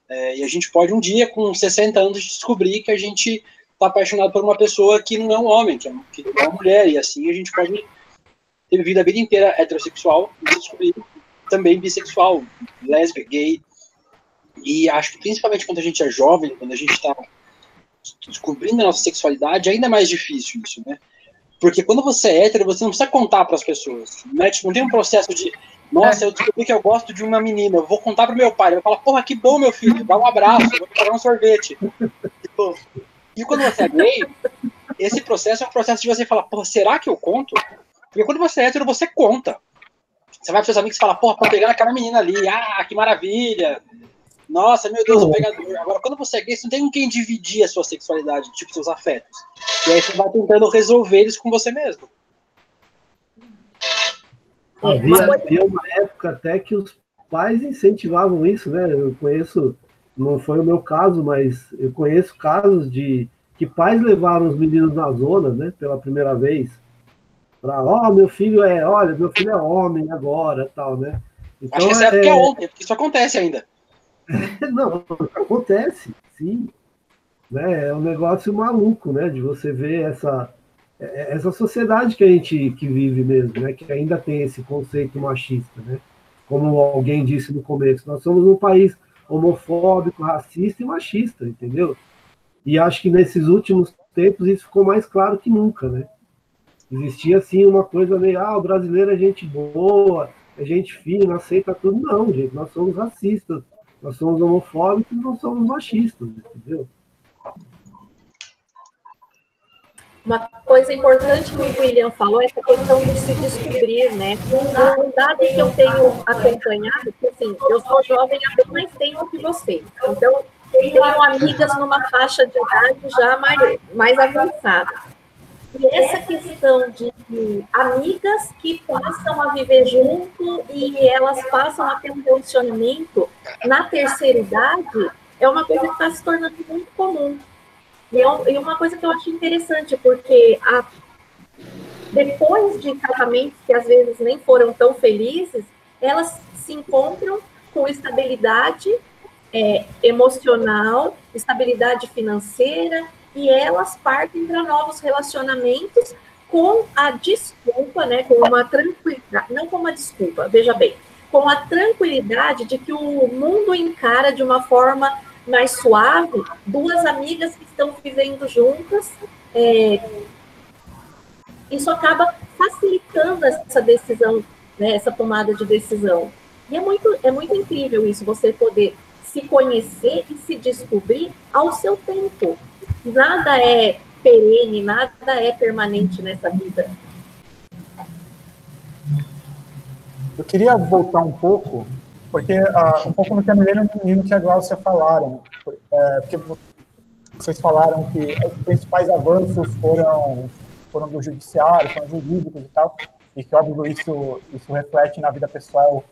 É, e a gente pode um dia, com 60 anos, descobrir que a gente está apaixonado por uma pessoa que não é um homem, que é, que não é uma mulher. E assim a gente pode ter vivido a vida inteira heterossexual e descobrir também bissexual, lésbica, gay. E acho que principalmente quando a gente é jovem, quando a gente está descobrindo a nossa sexualidade, é ainda mais difícil isso, né? Porque quando você é hétero, você não precisa contar para as pessoas. Né? Tipo, não tem um processo de, nossa, eu descobri que eu gosto de uma menina, eu vou contar pro meu pai. Ele vai falar, porra, que bom, meu filho, dá um abraço, vou te pagar um sorvete. Tipo, e quando você é gay, esse processo é um processo de você falar, porra, será que eu conto? Porque quando você é hétero, você conta. Você vai para seus amigos e fala, porra, tô pegando aquela menina ali, ah, que maravilha. Nossa, meu Deus, o pegador. Agora, quando você é gay, você não tem com quem dividir a sua sexualidade, tipo, seus afetos. E aí você vai tentando resolver eles com você mesmo. Havia, havia uma época até que os pais incentivavam isso, né? Eu conheço, não foi o meu caso, mas eu conheço casos de que pais levaram os meninos na zona, né, pela primeira vez, para, ó, meu filho é, olha, meu filho é homem agora, tal, né? Então, Acho que essa época é ontem, porque isso acontece ainda. Não, acontece, sim. Né? É um negócio maluco, né? De você ver essa, é- essa sociedade que a gente que vive mesmo, né? Que ainda tem esse conceito machista, né? Como alguém disse no começo, nós somos um país homofóbico, racista e machista, entendeu? E acho que nesses últimos tempos isso ficou mais claro que nunca, né? Existia assim uma coisa meio, ah, o brasileiro é gente boa, é gente fina, aceita tudo. Não, gente, nós somos racistas, nós somos homofóbicos, nós somos machistas, entendeu? Uma coisa importante que o William falou é essa questão de se descobrir, né? Um dado que eu tenho acompanhado, que assim, eu sou jovem há bem mais tempo que vocês. Então, tenho amigas numa faixa de idade já mais, mais avançada. E essa questão de amigas que passam a viver junto e elas passam a ter um relacionamento na terceira idade é uma coisa que está se tornando muito comum. E é e uma coisa que eu acho interessante, porque a- depois de casamentos que às vezes nem foram tão felizes, elas se encontram com estabilidade é, emocional, estabilidade financeira, e elas partem para novos relacionamentos com a desculpa, né, com uma tranquilidade, não com uma desculpa, veja bem, com a tranquilidade de que o mundo encara de uma forma mais suave duas amigas que estão vivendo juntas. é, isso acaba facilitando essa decisão, né, essa tomada de decisão. E é muito, é muito incrível isso, você poder se conhecer e se descobrir ao seu tempo. Nada é perene, nada é permanente nessa vida. Eu queria voltar um pouco, porque ah, um pouco no que a Milena e no que a Glaucia falaram, é, porque vocês falaram que os principais avanços foram, foram do judiciário, foram jurídicos e tal, e que, óbvio, isso, isso reflete na vida pessoal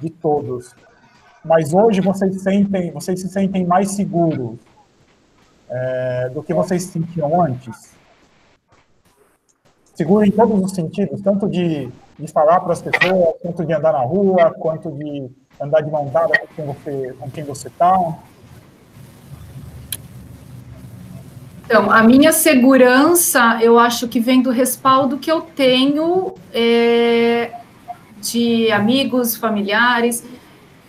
de todos. Mas hoje vocês sentem, vocês se sentem mais seguros é, do que vocês se sentiam antes? Seguro em todos os sentidos, tanto de, de falar para as pessoas, quanto de andar na rua, quanto de andar de mão dada com quem você com quem você está. Então, a minha segurança, eu acho que vem do respaldo que eu tenho é, de amigos, familiares,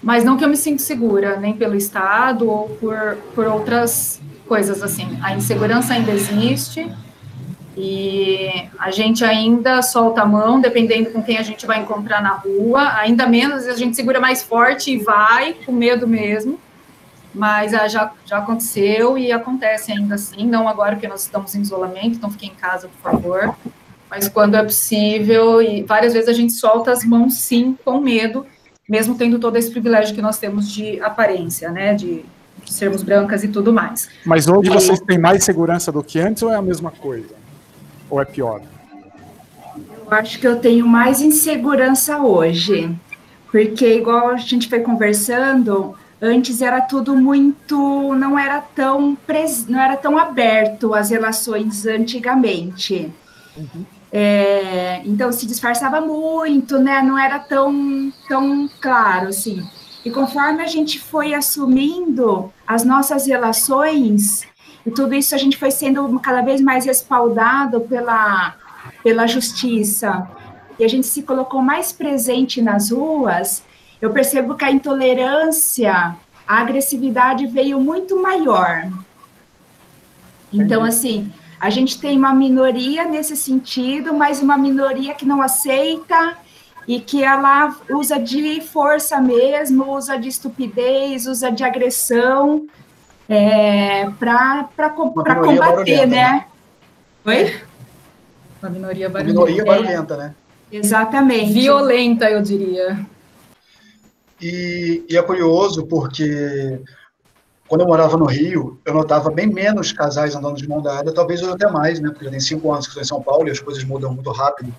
mas não que eu me sinto segura, nem pelo Estado ou por, por outras coisas assim. A insegurança ainda existe e a gente ainda solta a mão, dependendo com quem a gente vai encontrar na rua, ainda menos a gente segura mais forte e vai, com medo mesmo. mas ah, já, já aconteceu e acontece ainda assim, não agora que nós estamos em isolamento, então fiquem em casa, por favor, mas quando é possível, e várias vezes a gente solta as mãos sim, com medo, mesmo tendo todo esse privilégio que nós temos de aparência, né, de sermos brancas e tudo mais. Mas hoje vocês têm mais segurança do que antes ou é a mesma coisa? Ou é pior? Eu acho que eu tenho mais insegurança hoje, porque igual a gente foi conversando, antes era tudo muito, não era tão pres, não era tão aberto as relações antigamente. É, então se disfarçava muito, né? Não era tão tão claro assim. E conforme a gente foi assumindo as nossas relações e tudo isso a gente foi sendo cada vez mais respaldado pela pela justiça e a gente se colocou mais presente nas ruas, eu percebo que a intolerância, a agressividade veio muito maior. Então, assim, a gente tem uma minoria nesse sentido, mas uma minoria que não aceita e que ela usa de força mesmo, usa de estupidez, usa de agressão é, para combater, né? né? Oi? Uma minoria Uma barulhenta. minoria barulhenta, né? Exatamente. Violenta, eu diria. E, e é curioso porque quando eu morava no Rio, eu notava bem menos casais andando de mão dada, talvez hoje até mais, né? Porque já tem cinco anos que estou em São Paulo e as coisas mudam muito rápido.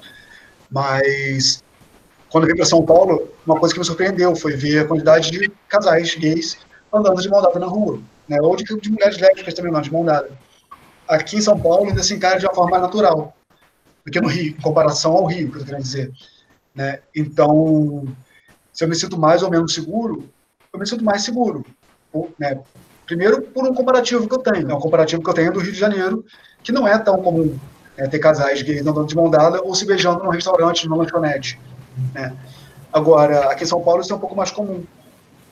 Mas quando eu vim para São Paulo, uma coisa que me surpreendeu foi ver a quantidade de casais gays andando de mão dada na rua, né? Ou de, de mulheres lésbicas também, não, de mão dada. Aqui em São Paulo ainda se encara de uma forma mais natural do que no Rio, em comparação ao Rio, que eu tô querendo dizer. Né? Então, se eu me sinto mais ou menos seguro, eu me sinto mais seguro. Né? Primeiro, por um comparativo que eu tenho. É um comparativo que eu tenho do Rio de Janeiro, que não é tão comum né, ter casais gays andando de mão dada ou se beijando num restaurante, numa lanchonete. Né? Agora, aqui em São Paulo isso é um pouco mais comum.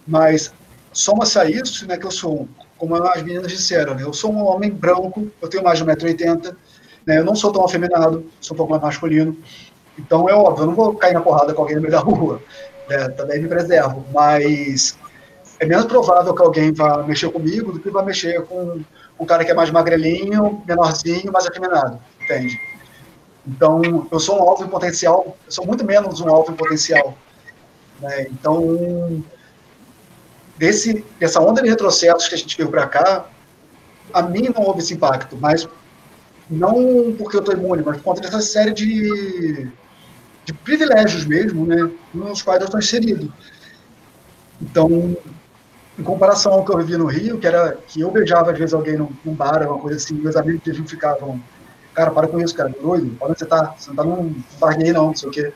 Mas soma-se a isso, né, que eu sou, como as meninas disseram, né, eu sou um homem branco, eu tenho mais de 1,80m, né, eu não sou tão afeminado, sou um pouco mais masculino. Então, é óbvio, eu não vou cair na porrada com alguém no meio da rua, né, também me preservo, mas é menos provável que alguém vá mexer comigo do que vá mexer com um cara que é mais magrelinho, menorzinho, mais afeminado, entende? Então, eu sou um alvo em potencial, eu sou muito menos um alvo em potencial. Né? Então, desse, dessa onda de retrocessos que a gente viu para cá, a mim não houve esse impacto, mas não porque eu estou imune, mas por conta dessa série de, de privilégios mesmo, né, nos quais eu estou inserido. Então, em comparação ao que eu vivi no Rio, que era que eu beijava às vezes alguém num, num bar, uma coisa assim, meus amigos de Rio ficavam, cara, para com isso, cara, doido, onde você tá? Você não tá num bar gay não, não sei o quê.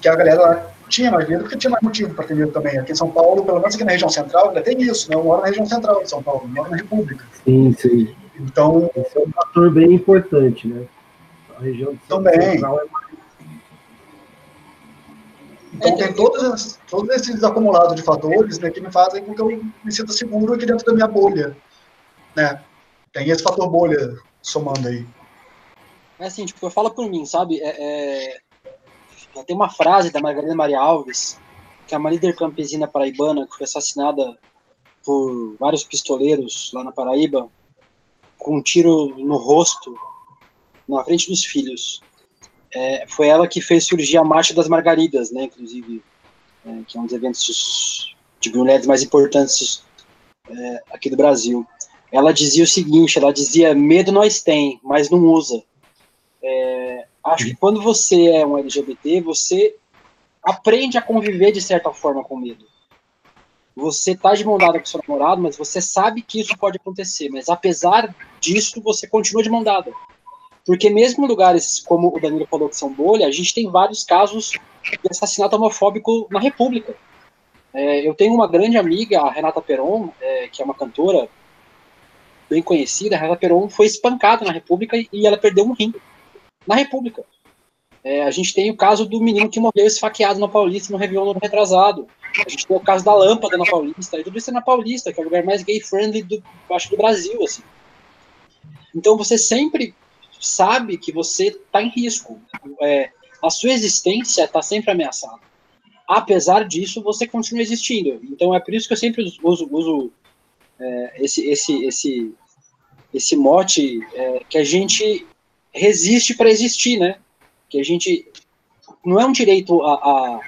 Que a galera lá tinha mais medo, porque tinha mais motivo para ter medo também. Aqui em São Paulo, pelo menos aqui na região central, ainda tem isso, né? Eu moro na região central de São Paulo, moro na República. Sim, sim. Então, Esse é um fator bem importante, né? A região Também. Central é mais Então tem todos, as- todos esses acumulados de fatores né, que me fazem com que eu me sinta seguro aqui dentro da minha bolha. Né? Tem esse fator bolha somando aí. É assim, tipo, eu falo por mim, sabe? É, é... Tem uma frase da Margarida Maria Alves, que é uma líder campesina paraibana que foi assassinada por vários pistoleiros lá na Paraíba, com um tiro no rosto, na frente dos filhos. É, foi ela que fez surgir a Marcha das Margaridas, né? Inclusive, é, que é um dos eventos de mulheres mais importantes é, aqui do Brasil. Ela dizia o seguinte: ela dizia, medo nós tem, mas não usa. É, acho que quando você é um LGBT, você aprende a conviver de certa forma com medo. Você tá de mão com seu namorado, mas você sabe que isso pode acontecer. Mas apesar disso, você continua de mão. Porque mesmo em lugares como o Danilo falou que são bolha, a gente tem vários casos de assassinato homofóbico na República. É, eu tenho uma grande amiga, a Renata Peron, é, que é uma cantora bem conhecida. A Renata Peron foi espancada na República e- ela perdeu um rim na República. É, a gente tem o caso do menino que morreu esfaqueado na Paulista no Réveillon no retrasado. A gente tem o caso da lâmpada na Paulista, e tudo isso é na Paulista, que é o lugar mais gay-friendly do, acho, do Brasil, assim. Então você sempre sabe que você está em risco. É, a sua existência está sempre ameaçada. apesar disso, você continua existindo. Então é por isso que eu sempre uso, uso é, esse, esse, esse, esse mote é, que a gente resiste para existir, né? Que a gente não é um direito a, a,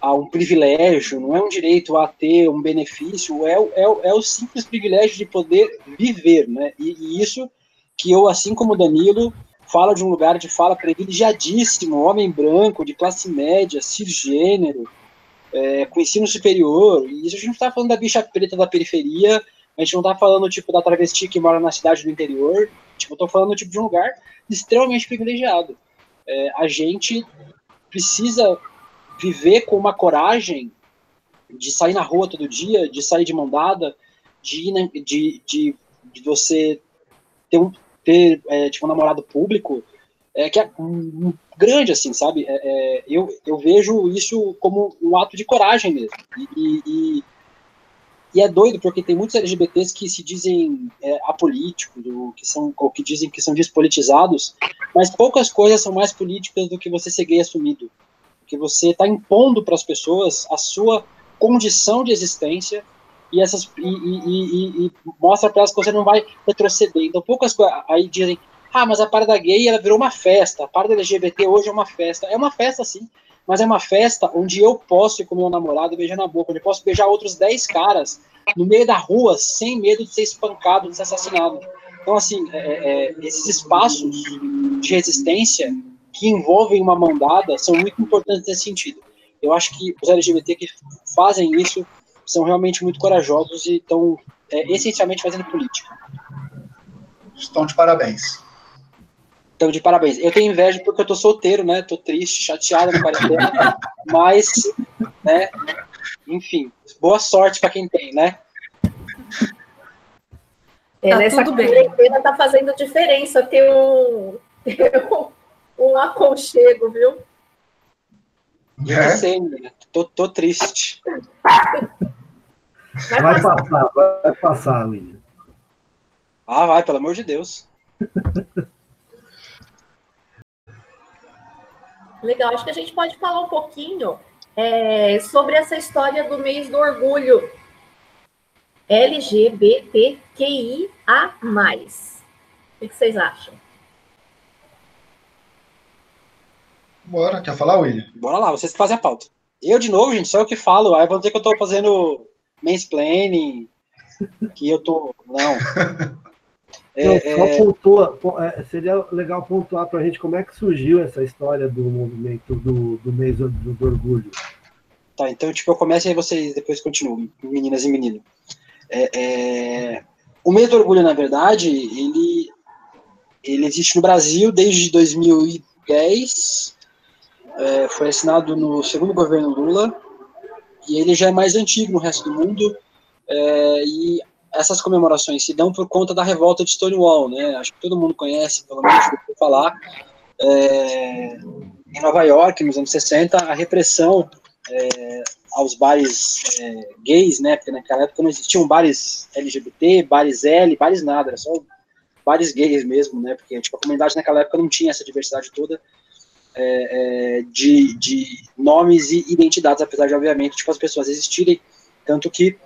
a, um privilégio, não é um direito a ter um benefício, é, é, é o simples privilégio de poder viver, né? E, e isso que eu, assim como Danilo, fala de um lugar de fala privilegiadíssimo, homem branco, de classe média, cisgênero, é, com ensino superior, e isso a gente não está falando da bicha preta da periferia, a gente não está falando, tipo, da travesti que mora na cidade do interior, tipo, eu tô falando, tipo, de um lugar extremamente privilegiado. É, a gente precisa viver com uma coragem de sair na rua todo dia, de sair de mão dada, de, de, de, de você ter um, ter é, tipo, um namorado público, é, que é um grande, assim, sabe? É, é, eu, eu vejo isso como um ato de coragem mesmo. E, e, e é doido, porque tem muitos LGBTs que se dizem é, apolíticos, que são, ou que dizem que são despolitizados, mas poucas coisas são mais políticas do que você ser gay assumido. Porque você está impondo para as pessoas a sua condição de existência e essas e, e, e mostra para elas que você não vai retroceder. Então poucas coisas aí dizem, ah, mas a parada gay ela virou uma festa, a parada LGBT hoje é uma festa. É uma festa sim, mas é uma festa onde eu posso ir com meu namorado beijar na boca, onde eu posso beijar outros 10 caras no meio da rua sem medo de ser espancado, de ser assassinado. Então assim, é, é, é esses espaços de resistência que envolvem uma mão dada são muito importantes nesse sentido. Eu acho que os LGBT que fazem isso são realmente muito corajosos e estão é, essencialmente fazendo política. Estão de parabéns. Estão de parabéns. Eu tenho inveja porque eu tô solteiro, né? Tô triste, chateado na quarentena, mas, né? Enfim, boa sorte para quem tem, né? É, tá nessa quarentena tá fazendo diferença ter um, ter um, um aconchego, viu? Eu é? sei, tô, tô triste. Vai, vai passar, vai passar, William. Ah, vai, pelo amor de Deus. Legal, acho que a gente pode falar um pouquinho é, sobre essa história do mês do orgulho LGBTQIA. O que vocês acham? Bora, quer falar, William? Bora lá, vocês que fazem a pauta. Eu, de novo, gente, só eu que falo. Aí vão dizer que eu tô fazendo mansplaining, que eu tô. Não. É, só é... pontua, é, seria legal pontuar para a gente como é que surgiu essa história do movimento do, do mês do, do, orgulho. Tá, então tipo, eu começo e aí vocês depois continuam, meninas e meninos. É, é... O mês do orgulho, na verdade, ele, ele existe no Brasil desde 2010, é, foi assinado no segundo governo Lula, e ele já é mais antigo no resto do mundo, é, e essas comemorações se dão por conta da revolta de Stonewall, né? Acho que todo mundo conhece, pelo menos vou falar. É, em Nova York, nos anos 60, a repressão é, aos bares é, gays, né? Porque naquela época não existiam bares LGBT, bares L, bares nada, era só bares gays mesmo, né? Porque tipo, a comunidade naquela época não tinha essa diversidade toda. É, é, de, de nomes e identidades, apesar de, obviamente, tipo, as pessoas existirem, tanto que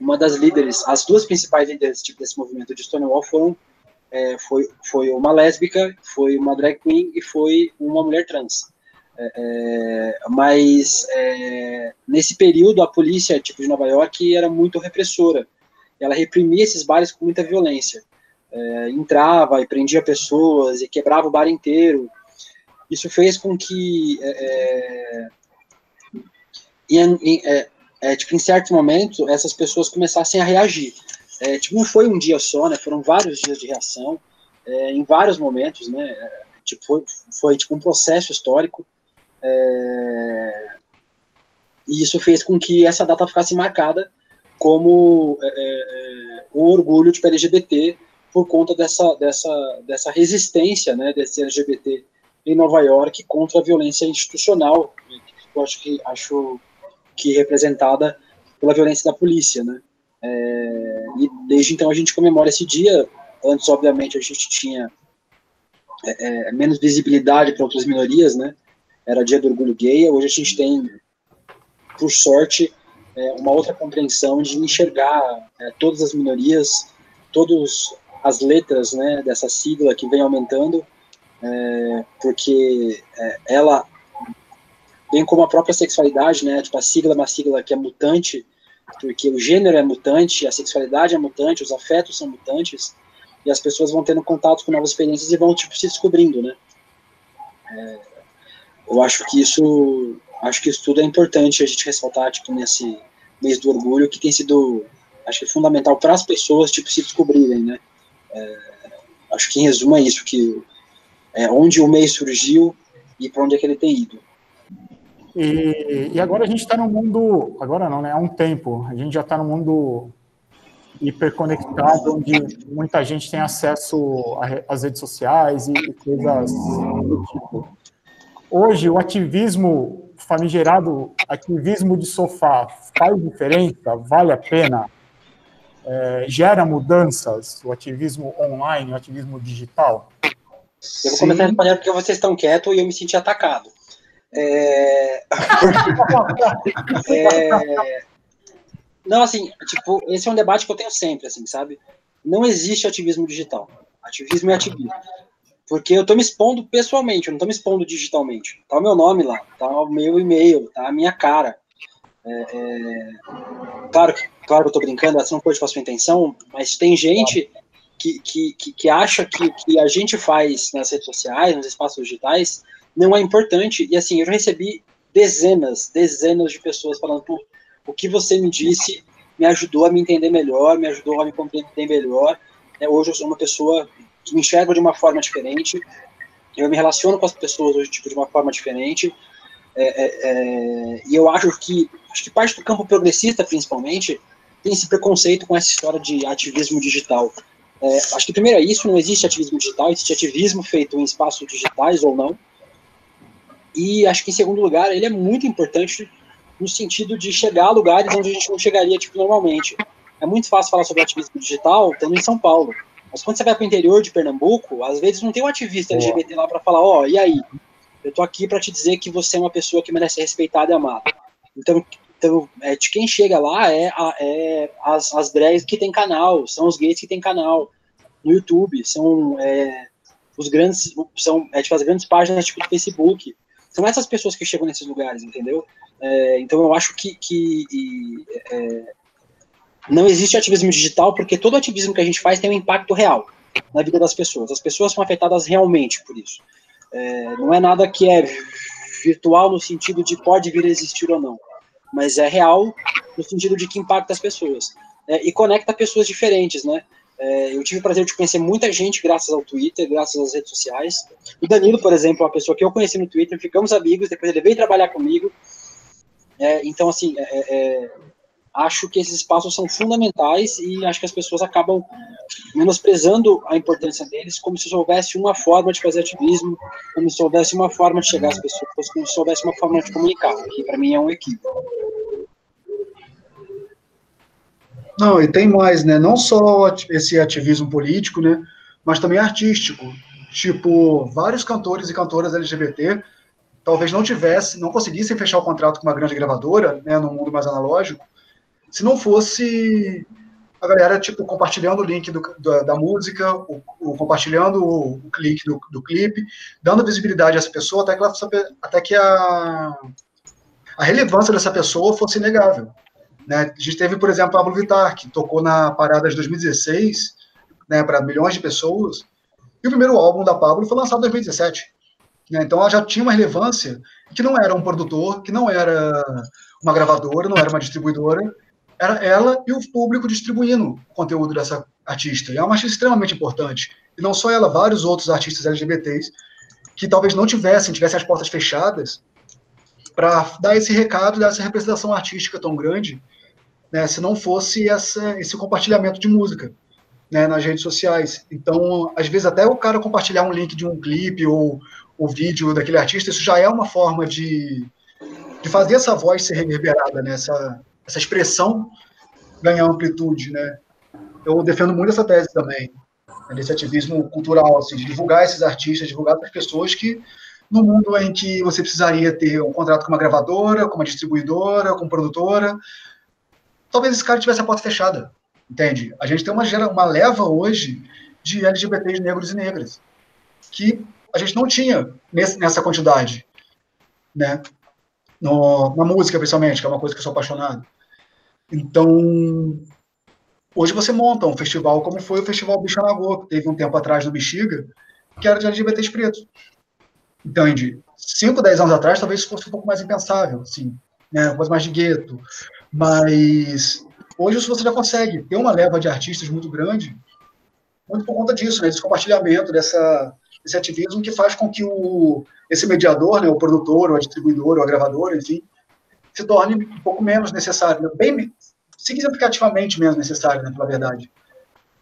uma das líderes, as duas principais líderes tipo, desse movimento de Stonewall foram é, foi, foi uma lésbica, foi uma drag queen e foi uma mulher trans. É, é mas é, nesse período a polícia tipo de Nova York era muito repressora. Ela reprimia esses bares com muita violência. É, entrava e prendia pessoas e quebrava o bar inteiro. Isso fez com que é, é, tipo, em certo momento, essas pessoas começassem a reagir. É, tipo, não foi um dia só, né? Foram vários dias de reação, é, em vários momentos, né? É, tipo, foi, foi tipo um processo histórico. É, e isso fez com que essa data ficasse marcada como é, um orgulho de LGBT por conta dessa, dessa, dessa resistência, né, desse LGBT em Nova York contra a violência institucional, que eu acho que acho que representada pela violência da polícia, né? É, e desde então a gente comemora esse dia. Antes, obviamente, a gente tinha é, é menos visibilidade para outras minorias, né? Era dia do orgulho gay. Hoje a gente tem por sorte, é, uma outra compreensão de enxergar é, todas as minorias, todas as letras né, dessa sigla que vem aumentando, é, porque é, ela, bem como a própria sexualidade, né, tipo, a sigla é uma sigla que é mutante, porque o gênero é mutante, a sexualidade é mutante, os afetos são mutantes, e as pessoas vão tendo contato com novas experiências e vão tipo, se descobrindo, né? É, eu acho que isso, acho que isso tudo é importante a gente ressaltar, tipo, nesse mês do orgulho, que tem sido, acho que fundamental para as pessoas, tipo, se descobrirem, né? É, acho que em resumo é isso, que é onde o mês surgiu e para onde é que ele tem ido. E, e agora a gente está no mundo, agora não, né? Há um tempo, a gente já está no mundo hiperconectado, onde muita gente tem acesso às redes sociais e coisas do tipo. Hoje, o ativismo famigerado, ativismo de sofá, faz diferença? Vale a pena? É, gera mudanças? O ativismo online, o ativismo digital? Eu vou começar a responder porque vocês estão quietos e eu me senti atacado. É... é... Não, assim, tipo, esse é um debate que eu tenho sempre, assim, sabe? Não existe ativismo digital. Ativismo é ativismo. Porque eu tô me expondo pessoalmente, eu não tô me expondo digitalmente. Tá o meu nome lá, tá o meu e-mail, tá a minha cara. É, é... Claro, que, claro que eu tô brincando, essa não com a sua intenção, mas tem gente que, que, que, que acha que o que a gente faz nas redes sociais, nos espaços digitais, não é importante. E assim, eu recebi dezenas, dezenas de pessoas falando, o que você me disse me ajudou a me entender melhor, me ajudou a me compreender melhor. É, hoje eu sou uma pessoa que me enxerga de uma forma diferente, eu me relaciono com as pessoas hoje tipo, de uma forma diferente. É, é, é, e eu acho que, acho que parte do campo progressista, principalmente, tem esse preconceito com essa história de ativismo digital. É, acho que primeiro é isso, não existe ativismo digital, existe ativismo feito em espaços digitais ou não. E acho que em segundo lugar, ele é muito importante no sentido de chegar a lugares onde a gente não chegaria tipo, normalmente. É muito fácil falar sobre ativismo digital estando em São Paulo. Mas quando você vai para o interior de Pernambuco, às vezes não tem um ativista LGBT lá para falar, ó, oh, e aí? Eu tô aqui para te dizer que você é uma pessoa que merece ser respeitada e amada. Então, então é, de quem chega lá é, é as, as drags que tem canal, são os gays que tem canal no YouTube, são é, os grandes, são é, tipo, as grandes páginas tipo, do Facebook. São essas pessoas que chegam nesses lugares, entendeu? É, então eu acho que, que e, é, não existe ativismo digital porque todo ativismo que a gente faz tem um impacto real na vida das pessoas. As pessoas são afetadas realmente por isso. É, não é nada que é virtual no sentido de pode vir a existir ou não, mas é real no sentido de que impacta as pessoas é, e conecta pessoas diferentes, né? É, eu tive o prazer de conhecer muita gente graças ao Twitter, graças às redes sociais. O Danilo, por exemplo, é uma pessoa que eu conheci no Twitter, ficamos amigos, depois ele veio trabalhar comigo. É, então, assim, é, é, acho que esses espaços são fundamentais e acho que as pessoas acabam menosprezando a importância deles, como se houvesse uma forma de fazer ativismo, como se houvesse uma forma de chegar às pessoas, como se houvesse uma forma de comunicar, que para mim é um equívoco. Não, e tem mais, né? Não só esse ativismo político, né? Mas também artístico. Tipo, vários cantores e cantoras LGBT talvez não tivessem, não conseguissem fechar o contrato com uma grande gravadora, né, no mundo mais analógico, se não fosse a galera, tipo, compartilhando o link do, do, da música, o compartilhando o, o clique do, do, clipe, dando visibilidade a essa pessoa até que, ela, até que a, a relevância dessa pessoa fosse inegável. Né? A gente teve, por exemplo, Pablo Vittar, que tocou na parada de 2016, né, para milhões de pessoas, e o primeiro álbum da Pablo foi lançado em 2017. Né? Então ela já tinha uma relevância que não era um produtor, que não era uma gravadora, não era uma distribuidora, era ela e o público distribuindo o conteúdo dessa artista. E é uma artista extremamente importante. E não só ela, vários outros artistas LGBTs que talvez não tivessem, tivessem as portas fechadas para dar esse recado, dar essa representação artística tão grande, né, se não fosse essa, esse compartilhamento de música né, nas redes sociais. Então, às vezes, até o cara compartilhar um link de um clipe ou o vídeo daquele artista, isso já é uma forma de, de fazer essa voz ser reverberada, né? essa, essa expressão ganhar amplitude. Né? Eu defendo muito essa tese também, né? desse ativismo cultural, assim, de divulgar esses artistas, divulgar para as pessoas que no mundo em que você precisaria ter um contrato com uma gravadora, com uma distribuidora, com produtora. Talvez esse cara tivesse a porta fechada, entende? A gente tem uma, uma leva hoje de LGBTs negros e negras, que a gente não tinha nesse, nessa quantidade, né? No, na música, principalmente, que é uma coisa que eu sou apaixonado. Então, hoje você monta um festival como foi o Festival Bichanagô, que teve um tempo atrás no Bexiga, que era de LGBTs pretos. Entende? 5, 10 anos atrás, talvez fosse um pouco mais impensável, assim, né? Uma coisa mais de gueto. Mas hoje você já consegue ter uma leva de artistas muito grande, muito por conta disso, né? Desse compartilhamento, dessa, desse ativismo que faz com que o, esse mediador, né, o produtor, distribuidora, ou a gravadora, enfim, se torne um pouco menos necessário, né? bem significativamente menos necessário, né, pela verdade.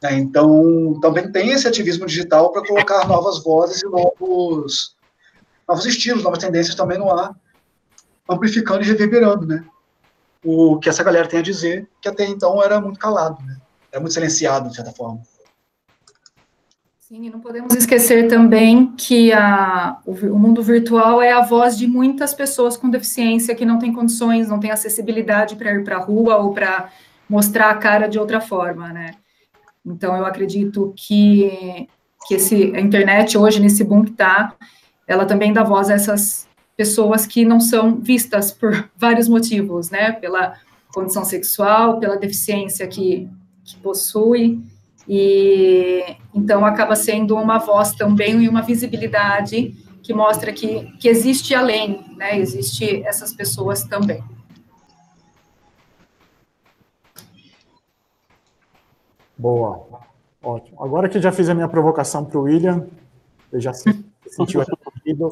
É, então, também tem esse ativismo digital para colocar novas vozes e novos, novos estilos, novas tendências também no ar, amplificando e reverberando, né? O que essa galera tem a dizer, que até então era muito calado, né? Era muito silenciado, de certa forma. Sim, e não podemos esquecer também que a, o, o mundo virtual é a voz de muitas pessoas com deficiência que não têm condições, não têm acessibilidade para ir para a rua ou para mostrar a cara de outra forma, né? Então, eu acredito que, que esse, a internet hoje, nesse boom que está, ela também dá voz a essas pessoas que não são vistas por vários motivos, né? Pela condição sexual, pela deficiência que, que possui, e então acaba sendo uma voz também e uma visibilidade que mostra que, que existe além, né? Existe essas pessoas também. Boa. Ótimo. Agora que já fiz a minha provocação para o William, ele já se sentiu atendido,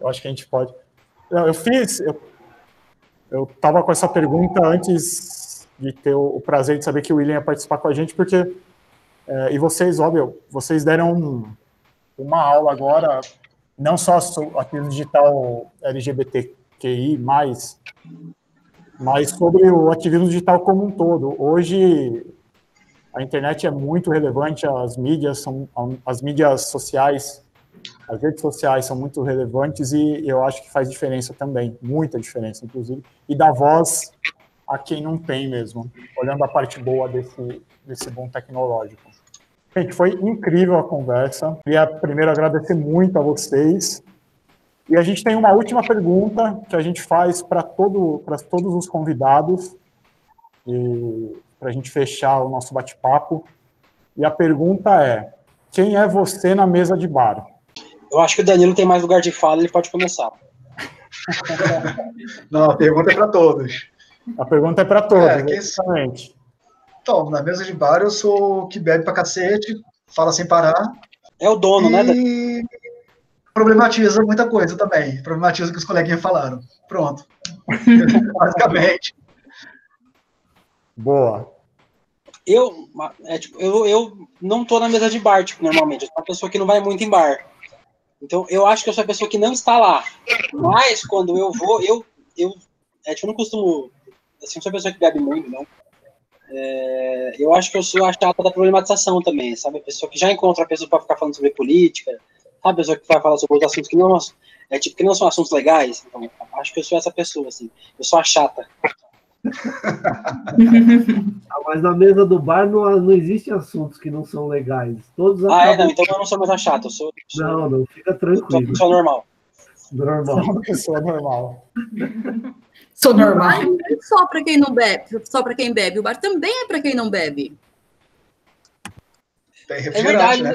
eu acho que a gente pode. Eu, eu fiz, eu estava com essa pergunta antes de ter o, o, prazer de saber que o William ia participar com a gente, porque, é, e vocês, óbvio, vocês deram uma aula agora, não só aqui no digital LGBTQI, mas, mas sobre o ativismo digital como um todo. Hoje, a internet é muito relevante, as mídias são as mídias sociais, as redes sociais são muito relevantes e eu acho que faz diferença também, muita diferença, inclusive, e dá voz a quem não tem mesmo, olhando a parte boa desse, desse bom tecnológico. Gente, foi incrível a conversa. Queria primeiro agradecer muito a vocês. E a gente tem uma última pergunta que a gente faz para todo, todos os convidados. Para a gente fechar o nosso bate-papo. E a pergunta é: quem é você na mesa de bar? Eu acho que o Danilo tem mais lugar de fala, ele pode começar. Não, a pergunta é para todos. A pergunta é para todos, é, exatamente. Então, na mesa de bar eu sou o que bebe pra cacete, fala sem parar. É o dono, né, e... né? Problematiza muita coisa também. Problematiza o que os coleguinhas falaram. Pronto. Basicamente. Boa. Eu, é, tipo, eu, eu não tô na mesa de bar, tipo, normalmente. Eu sou uma pessoa que não vai muito em bar. Então, eu acho que eu sou a pessoa que não está lá. Mas, quando eu vou, eu, eu, é, tipo, eu não costumo, assim, sou a pessoa que bebe muito, não. É, eu acho que eu sou a chata da problematização também, sabe? A pessoa que já encontra a pessoa para ficar falando sobre política, sabe? A pessoa que vai falar sobre outros assuntos que não, é, tipo, que não são assuntos legais. Então, acho que eu sou essa pessoa, assim. Eu sou a chata. Ah, mas na mesa do bar não, não existem assuntos que não são legais. Todos ah, é, não, então eu não sou mais eu sou, sou. Não, não, fica tranquilo. Sou normal. Normal. Sou uma pessoa normal. Sou normal. Não é só para quem não bebe, só para quem bebe. O bar também é para quem não bebe. Tem é verdade, né?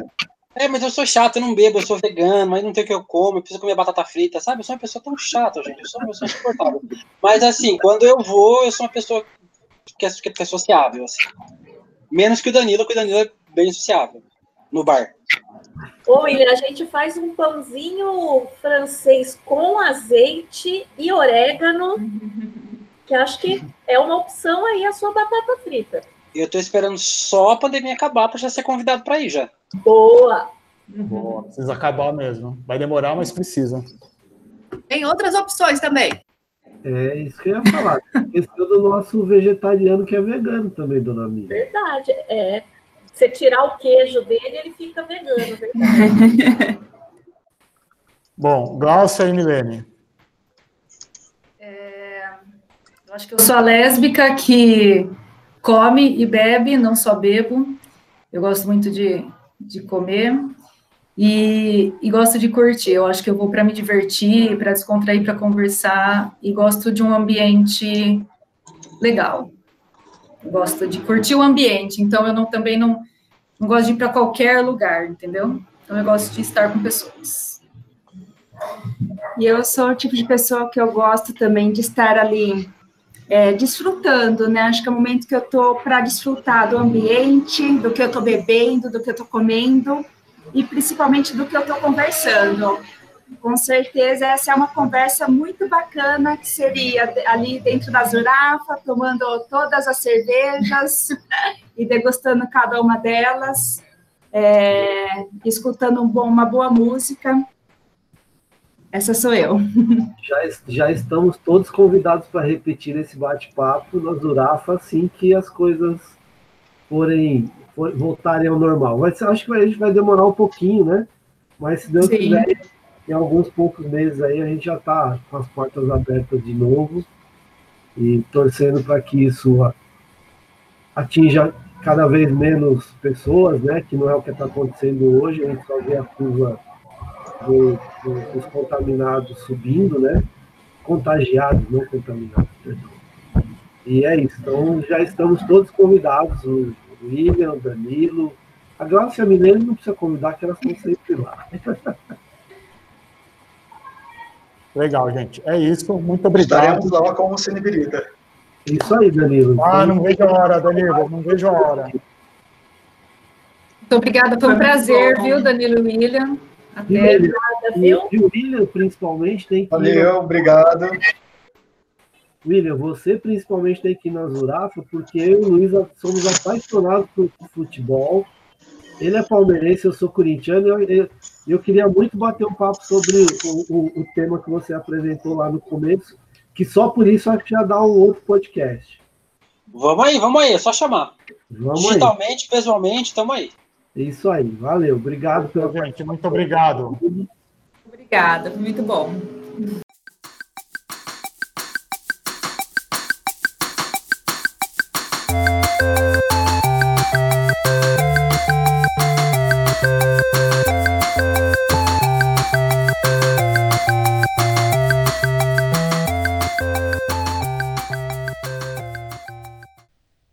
É, mas eu sou chato, eu não bebo, eu sou vegano, mas não tem o que eu como, eu preciso comer batata frita, sabe? Eu sou uma pessoa tão chata, gente, eu sou uma pessoa insuportável. Mas assim, quando eu vou, eu sou uma pessoa que é, que é sociável, assim. Menos que o Danilo, porque o Danilo é bem sociável no bar. Ô, William, a gente faz um pãozinho francês com azeite e orégano, que acho que é uma opção aí a sua batata frita. Eu tô esperando só a pandemia acabar para já ser convidado para ir já. Boa! Boa, precisa acabar mesmo. Vai demorar, mas precisa. Tem outras opções também. É isso que eu ia falar. Esqueceu do nosso vegetariano que é vegano também, dona Miriam. Verdade, é. Você tirar o queijo dele, ele fica vegano, verdade. Bom, Glaucia e Milene. Eu acho que eu sou a lésbica que come e bebe, não só bebo. Eu gosto muito de, de comer e, e gosto de curtir. Eu acho que eu vou para me divertir, para descontrair, para conversar e gosto de um ambiente legal. Gosto de curtir o ambiente, então eu não, também não, não gosto de ir para qualquer lugar, entendeu? Então eu gosto de estar com pessoas. E eu sou o tipo de pessoa que eu gosto também de estar ali é, desfrutando, né? Acho que é o momento que eu tô para desfrutar do ambiente, do que eu tô bebendo, do que eu tô comendo e principalmente do que eu tô conversando. Com certeza essa é uma conversa muito bacana que seria ali dentro da Zurafa, tomando todas as cervejas e degustando cada uma delas, é, escutando um bom, uma boa música. Essa sou eu. Já, já estamos todos convidados para repetir esse bate-papo na Zurafa assim que as coisas forem for, voltarem ao normal. Mas acho que a gente vai demorar um pouquinho, né? Mas se Deus Sim. quiser, em alguns poucos meses aí a gente já está com as portas abertas de novo e torcendo para que isso atinja cada vez menos pessoas, né? Que não é o que está acontecendo hoje. A gente só vê a curva do- do- dos contaminados subindo, né? Contagiados, não contaminados. perdão. E é isso. Então já estamos todos convidados, o William, o Danilo. A Glaucia Mineiro não precisa convidar, que elas estão sempre lá. Legal, gente. É isso. Muito obrigado. Estaremos lá como Cineberida. Isso aí, Danilo. Ah, não vejo a hora, Danilo. Não vejo a hora. Muito obrigada, foi um prazer, viu, Danilo e William? E, Até. William, e, e o William, principalmente, tem que. Valeu, obrigado. William, você principalmente tem que ir na Zurafa, porque eu e o Luiz somos apaixonados por futebol. Ele é palmeirense, eu sou corintiano. Eu, eu, eu queria muito bater um papo sobre o, o, o tema que você apresentou lá no começo, que só por isso acho que já dá um outro podcast. Vamos aí, vamos aí, é só chamar. Vamos aí. Digitalmente, visualmente, tamo aí. Isso aí, valeu. Obrigado pela Gente, muito obrigado. Obrigada, foi muito bom.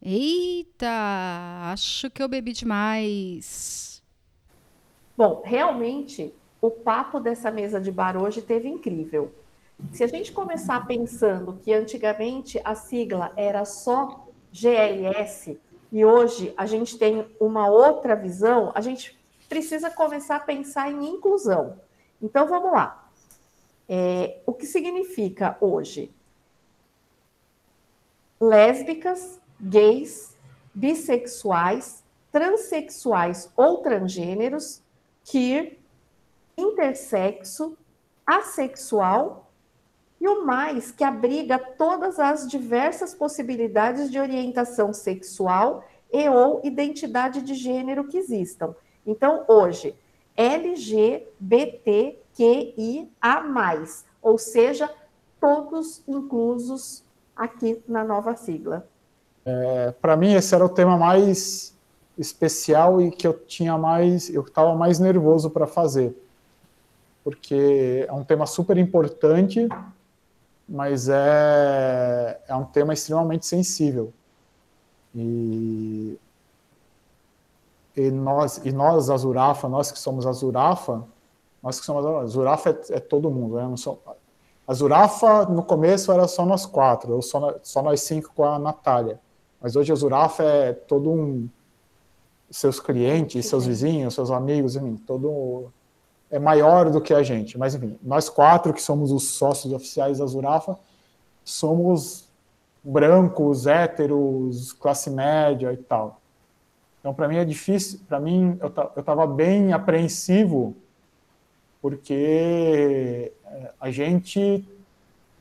Eita, acho que eu bebi demais. Bom, realmente, o papo dessa mesa de bar hoje teve incrível. Se a gente começar pensando que antigamente a sigla era só GLS e hoje a gente tem uma outra visão, a gente precisa começar a pensar em inclusão. Então vamos lá. É, o que significa hoje? Lésbicas, gays, bissexuais, transexuais ou transgêneros, queer, intersexo, assexual e o mais que abriga todas as diversas possibilidades de orientação sexual e ou identidade de gênero que existam. Então, hoje, LGBTQIA+, ou seja, todos inclusos aqui na nova sigla. É, Para mim, esse era o tema mais especial e que eu tinha mais, eu estava mais nervoso para fazer, porque é um tema super importante, mas é, é um tema extremamente sensível. E, e nós, e nós, a Zurafa, nós que somos a Zurafa, nós que somos a Zurafa é, é todo mundo, né? Não a Zurafa, no começo, era só nós quatro, ou só, só nós cinco com a Natália. Mas hoje a Zurafa é todo um. Seus clientes, seus vizinhos, seus amigos, enfim, todo. É maior do que a gente. Mas, enfim, nós quatro, que somos os sócios oficiais da Zurafa, somos brancos, héteros, classe média e tal. Então, para mim é difícil. Para mim, eu ta- eu estava bem apreensivo, porque eh, a gente,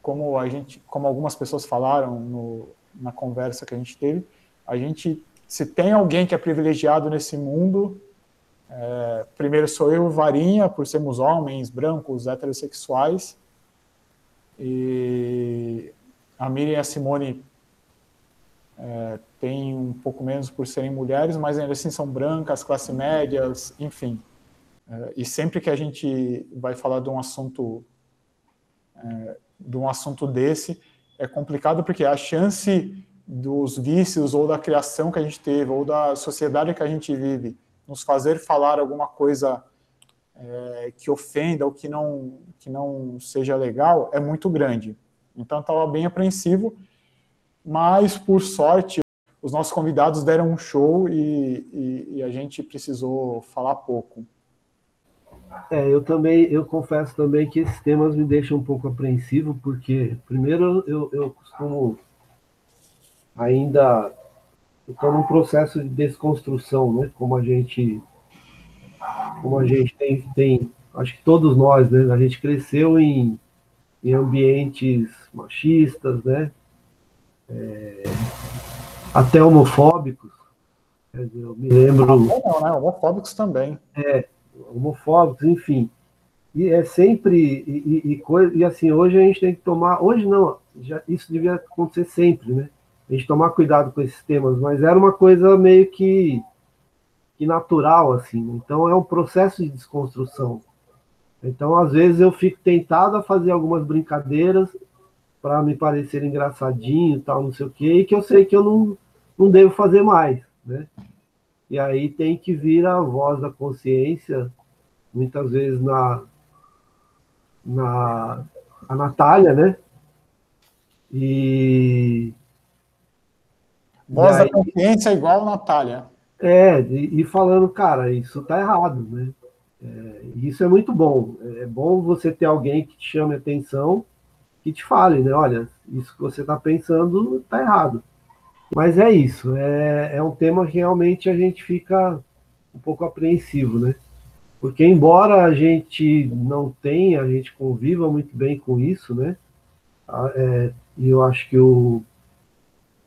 como a gente, como algumas pessoas falaram no, na conversa que a gente teve, a gente, se tem alguém que é privilegiado nesse mundo, É, primeiro sou eu, Varinha, por sermos homens, brancos, heterossexuais. E a Miriam e a Simone é, um pouco menos por serem mulheres, mas ainda assim são brancas, classe médias, enfim. É, e sempre que a gente vai falar de um assunto é, de um assunto desse, é complicado porque a chance dos vícios ou da criação que a gente teve ou da sociedade que a gente vive nos fazer falar alguma coisa é, que ofenda ou que não que não seja legal é muito grande. Então estava bem apreensivo, mas por sorte os nossos convidados deram um show e, e, e a gente precisou falar pouco. É, eu também, eu confesso também que esses temas me deixam um pouco apreensivo, porque, primeiro, eu, eu costumo ainda estou num processo de desconstrução, né? Como a gente, como a gente tem, tem, acho que todos nós, né? A gente cresceu em, em ambientes machistas, né? É, até homofóbicos. Eu me lembro. Não, né? Homofóbicos também. É, homofóbicos, enfim. E é sempre e, e, e, e assim hoje a gente tem que tomar, hoje não, já, isso devia acontecer sempre, né? A gente tomar cuidado com esses temas, mas era uma coisa meio que, que natural assim. Então é um processo de desconstrução. Então às vezes eu fico tentado a fazer algumas brincadeiras para me parecer engraçadinho, tal, não sei o quê, e que eu sei que eu não, não devo fazer mais, né? E aí tem que vir a voz da consciência, muitas vezes na, na a Natália, né? E. Voz e da aí, consciência igual a Natália. É, e, e falando, cara, isso tá errado, né? É, isso é muito bom. É bom você ter alguém que te chame a atenção, que te fale, né? Olha, isso que você está pensando tá errado. Mas é isso, é, é um tema que realmente a gente fica um pouco apreensivo, né? Porque embora a gente não tenha, a gente conviva muito bem com isso, né? É, e eu acho que o,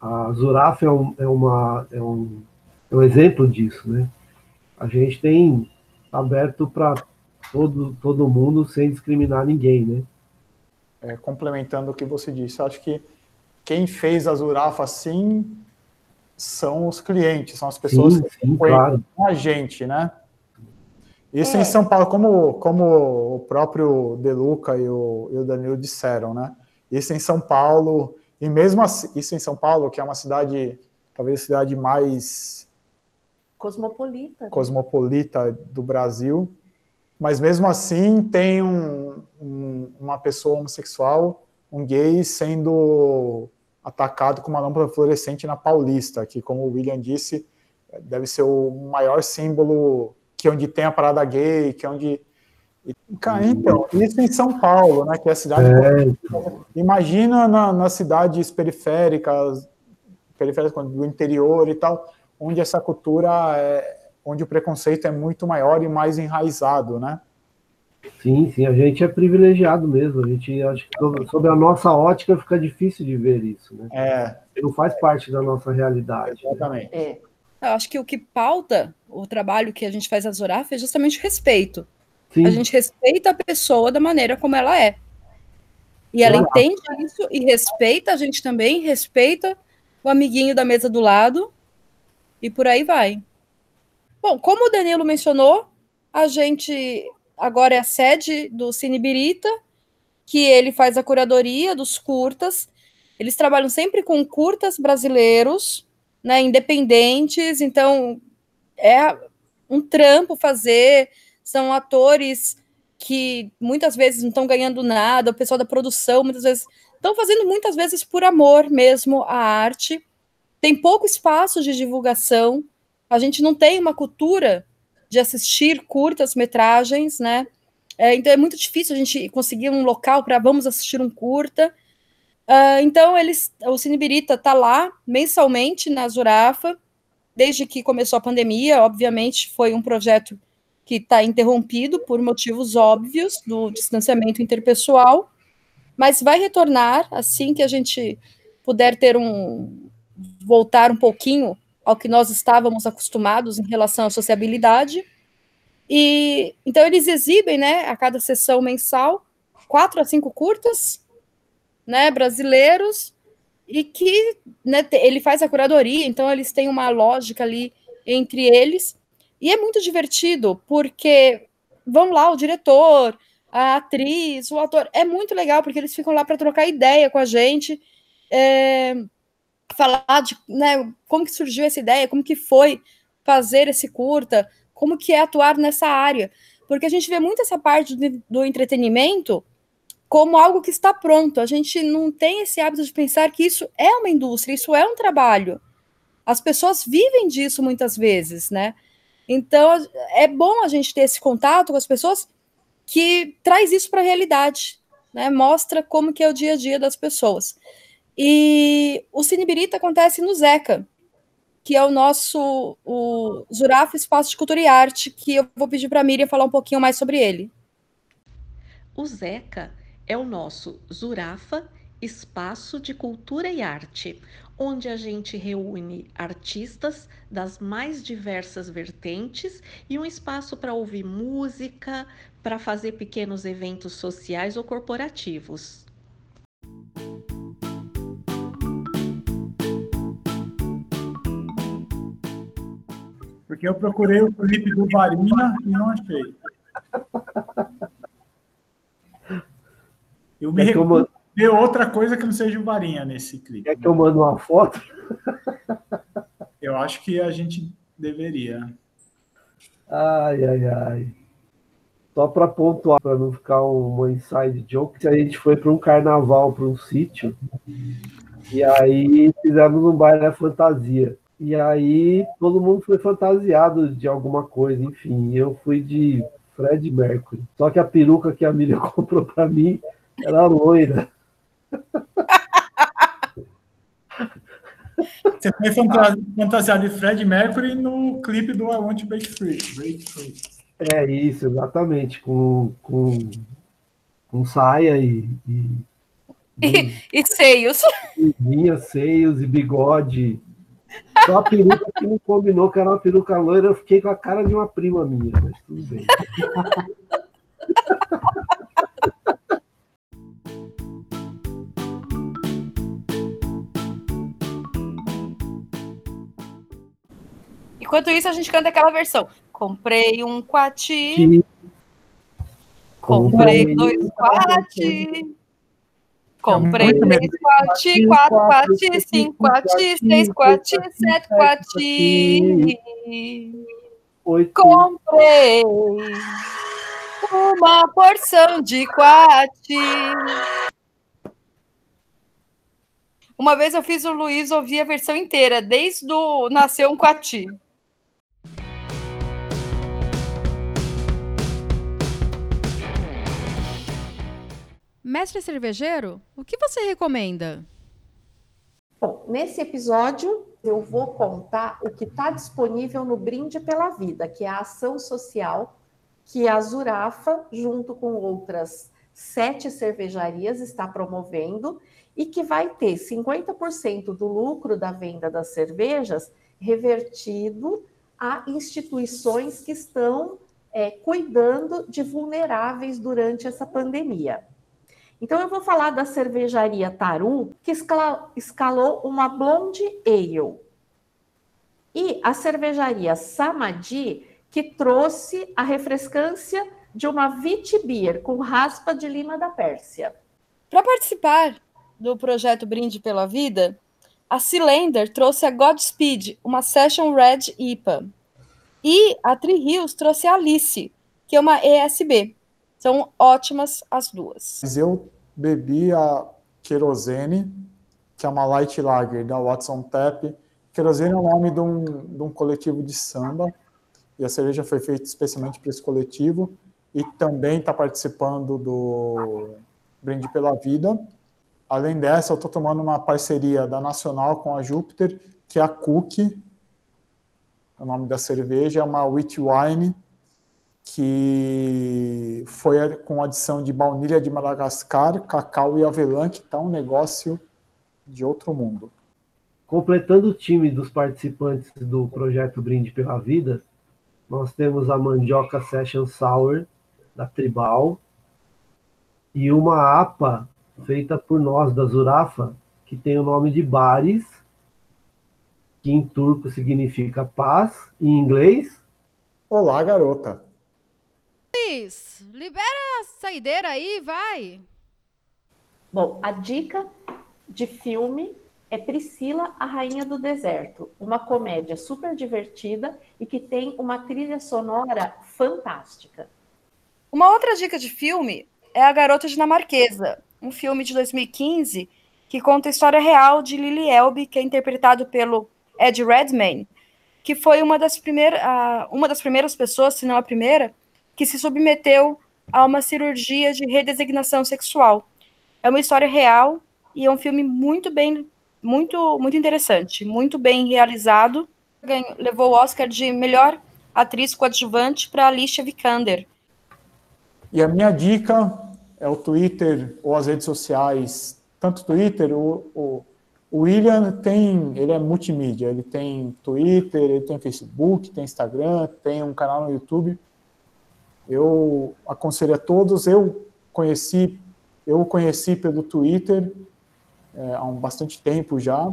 a Zuraf é, um, é, uma, é, um, é um exemplo disso, né? A gente tem aberto para todo, todo mundo sem discriminar ninguém, né? É, complementando o que você disse, acho que quem fez a Zurafa assim são os clientes, são as pessoas Sim, que sim, conhecem claro. a gente, né? Isso É. em São Paulo, como, como o próprio Deluca e o, e o Danilo disseram, né? Isso em São Paulo, e mesmo assim, isso em São Paulo, que é uma cidade, talvez a cidade mais Cosmopolita. né? cosmopolita do Brasil, mas mesmo assim tem um, um- uma pessoa homossexual, um gay, sendo atacado com uma lâmpada fluorescente na Paulista, que, como o William disse, deve ser o maior símbolo que onde tem a parada gay, que é onde. Cara, então, isso em São Paulo, né, que é a cidade. É, Imagina na- nas cidades periféricas, periféricas do interior e tal, onde essa cultura é, onde o preconceito é muito maior e mais enraizado, né? Sim, sim, a gente é privilegiado mesmo. A gente acho que sob, a nossa ótica fica difícil de ver isso, né? É, não faz parte da nossa realidade. né? exatamente. É. Eu acho que o que pauta o trabalho que a gente faz na Zoraf é justamente o respeito. Sim, A gente respeita a pessoa da maneira como ela é. E ela Exato. entende isso e respeita a gente também, respeita o amiguinho da mesa do lado e por aí vai. Bom, como o Danilo mencionou, a gente agora é a sede do Cine Birita, que ele faz a curadoria dos curtas. Eles trabalham sempre com curtas brasileiros, né, independentes, então é um trampo fazer, são atores que muitas vezes não estão ganhando nada, o pessoal da produção muitas vezes estão fazendo muitas vezes por amor mesmo à arte. Tem pouco espaço de divulgação. A gente não tem uma cultura de assistir curtas metragens, né? É, então é muito difícil a gente conseguir um local para vamos assistir um curta. Ah, então eles, o Cine Birita está lá mensalmente na Zurafa, desde que começou a pandemia. Obviamente foi um projeto que está interrompido por motivos óbvios do distanciamento interpessoal, mas vai retornar assim que a gente puder ter um voltar um pouquinho ao que nós estávamos acostumados em relação à sociabilidade. E então eles exibem, né, a cada sessão mensal, quatro a cinco curtas, né, brasileiros, e que né, ele faz a curadoria, então eles têm uma lógica ali entre eles, e é muito divertido, porque vão lá o diretor, a atriz, o ator, é muito legal, porque eles ficam lá para trocar ideia com a gente, é, falar de né, como que surgiu essa ideia, como que foi fazer esse curta, como que é atuar nessa área, porque a gente vê muito essa parte do, entretenimento como algo que está pronto. A gente não tem esse hábito de pensar que isso é uma indústria, isso é um trabalho. As pessoas vivem disso muitas vezes, né? Então é bom a gente ter esse contato com as pessoas que traz isso para a realidade, né? Mostra como que é o dia a dia das pessoas. E o Cinebirita acontece no Zeca, que é o nosso o Zurafa Espaço de Cultura e Arte, que eu vou pedir para a Miriam falar um pouquinho mais sobre ele. O Zeca é o nosso Zurafa Espaço de Cultura e Arte, onde a gente reúne artistas das mais diversas vertentes e um espaço para ouvir música, para fazer pequenos eventos sociais ou corporativos. Porque eu procurei o clipe do Varinha e não achei. Eu me É recuso mando- ver outra coisa que não seja o Varinha nesse clipe. Quer que eu mando uma foto? Eu acho que a gente deveria. Ai, ai, ai. Só para pontuar, para não ficar uma inside joke, a gente foi para um carnaval, para um sítio, e aí fizemos um baile à fantasia. E aí todo mundo foi fantasiado de alguma coisa, enfim. Eu fui de Fred Mercury. Só que a peruca que a Miriam comprou para mim era loira. Você foi fanta- fantasiado de Fred Mercury no clipe do I Want to Break Free. Break Free. É isso, exatamente, com, com, com saia e, e E, e seios. vinha, seios e bigode. Só a peruca que não combinou, que era uma peruca loira, eu fiquei com a cara de uma prima minha, mas tudo bem. Enquanto isso, a gente canta aquela versão. Comprei um quati, comprei dois quati, comprei muito três quati, quatro quati, cinco quati, seis quati, sete quati. Oito. Comprei uma porção de quati. Uma vez eu fiz o Luiz ouvir a versão inteira, desde o Nasceu um Quati. Mestre cervejeiro, o que você recomenda? Bom, nesse episódio eu vou contar o que está disponível no Brinde pela Vida, que é a ação social que a Zurafa, junto com outras sete cervejarias, está promovendo e que vai ter 50% do lucro da venda das cervejas revertido a instituições que estão é, cuidando de vulneráveis durante essa pandemia. Então, eu vou falar da cervejaria Taru, que escalou uma Blonde Ale. E a cervejaria Samadi, que trouxe a refrescância de uma Vitibir com raspa de lima da Pérsia. Para participar do projeto Brinde pela Vida, a Cylinder trouxe a Godspeed, uma Session Red IPA. E a Tri Hills trouxe a Alice, que é uma ESB. São ótimas as duas. Mas eu bebi a Querosene, que é uma light lager da Watson Tap. Querosene é o nome de um, de um coletivo de samba, e a cerveja foi feita especialmente para esse coletivo, e também está participando do Brinde pela Vida. Além dessa, eu estou tomando uma parceria da Nacional com a Júpiter, que é a Cookie, o nome da cerveja, é uma wheat wine, que foi com adição de baunilha de Madagascar, cacau e avelã, que está um negócio de outro mundo. Completando o time dos participantes do projeto Brinde pela Vida, nós temos a Mandioca Session Sour, da Tribal, e uma APA feita por nós, da Zurafa, que tem o nome de Bares, que em turco significa paz, em inglês. Olá, garota. Luiz, libera a saideira aí, vai. Bom, a dica de filme é Priscila, a Rainha do Deserto, uma comédia super divertida e que tem uma trilha sonora fantástica. Uma outra dica de filme é A Garota Dinamarquesa, um filme de 2015 que conta a história real de Lily Elbe, que é interpretado pelo Ed Redmayne, que foi uma das, primeiras, uma das primeiras pessoas, se não a primeira, que se submeteu a uma cirurgia de redesignação sexual. É uma história real e é um filme muito bem, muito, muito interessante, muito bem realizado. Ganhou, levou o Oscar de melhor atriz coadjuvante para Alicia Vikander. E a minha dica é o Twitter ou as redes sociais, tanto Twitter, o, o, o William tem, ele é multimídia, ele tem Twitter, ele tem Facebook, tem Instagram, tem um canal no YouTube. Eu aconselho a todos, eu conheci, eu o conheci pelo Twitter é, há um bastante tempo já.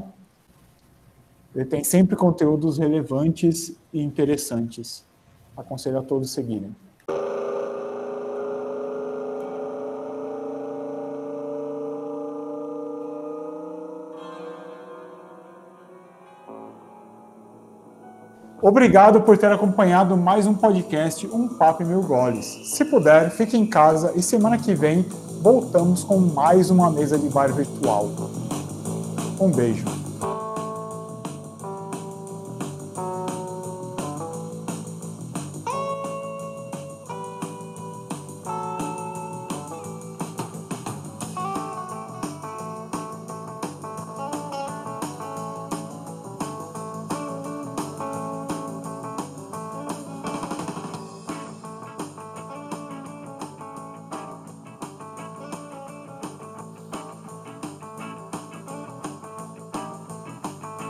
Ele tem sempre conteúdos relevantes e interessantes. Aconselho a todos seguirem. Obrigado por ter acompanhado mais um podcast Um Papo e Mil Goles. Se puder, fique em casa e semana que vem voltamos com mais uma mesa de bar virtual. Um beijo.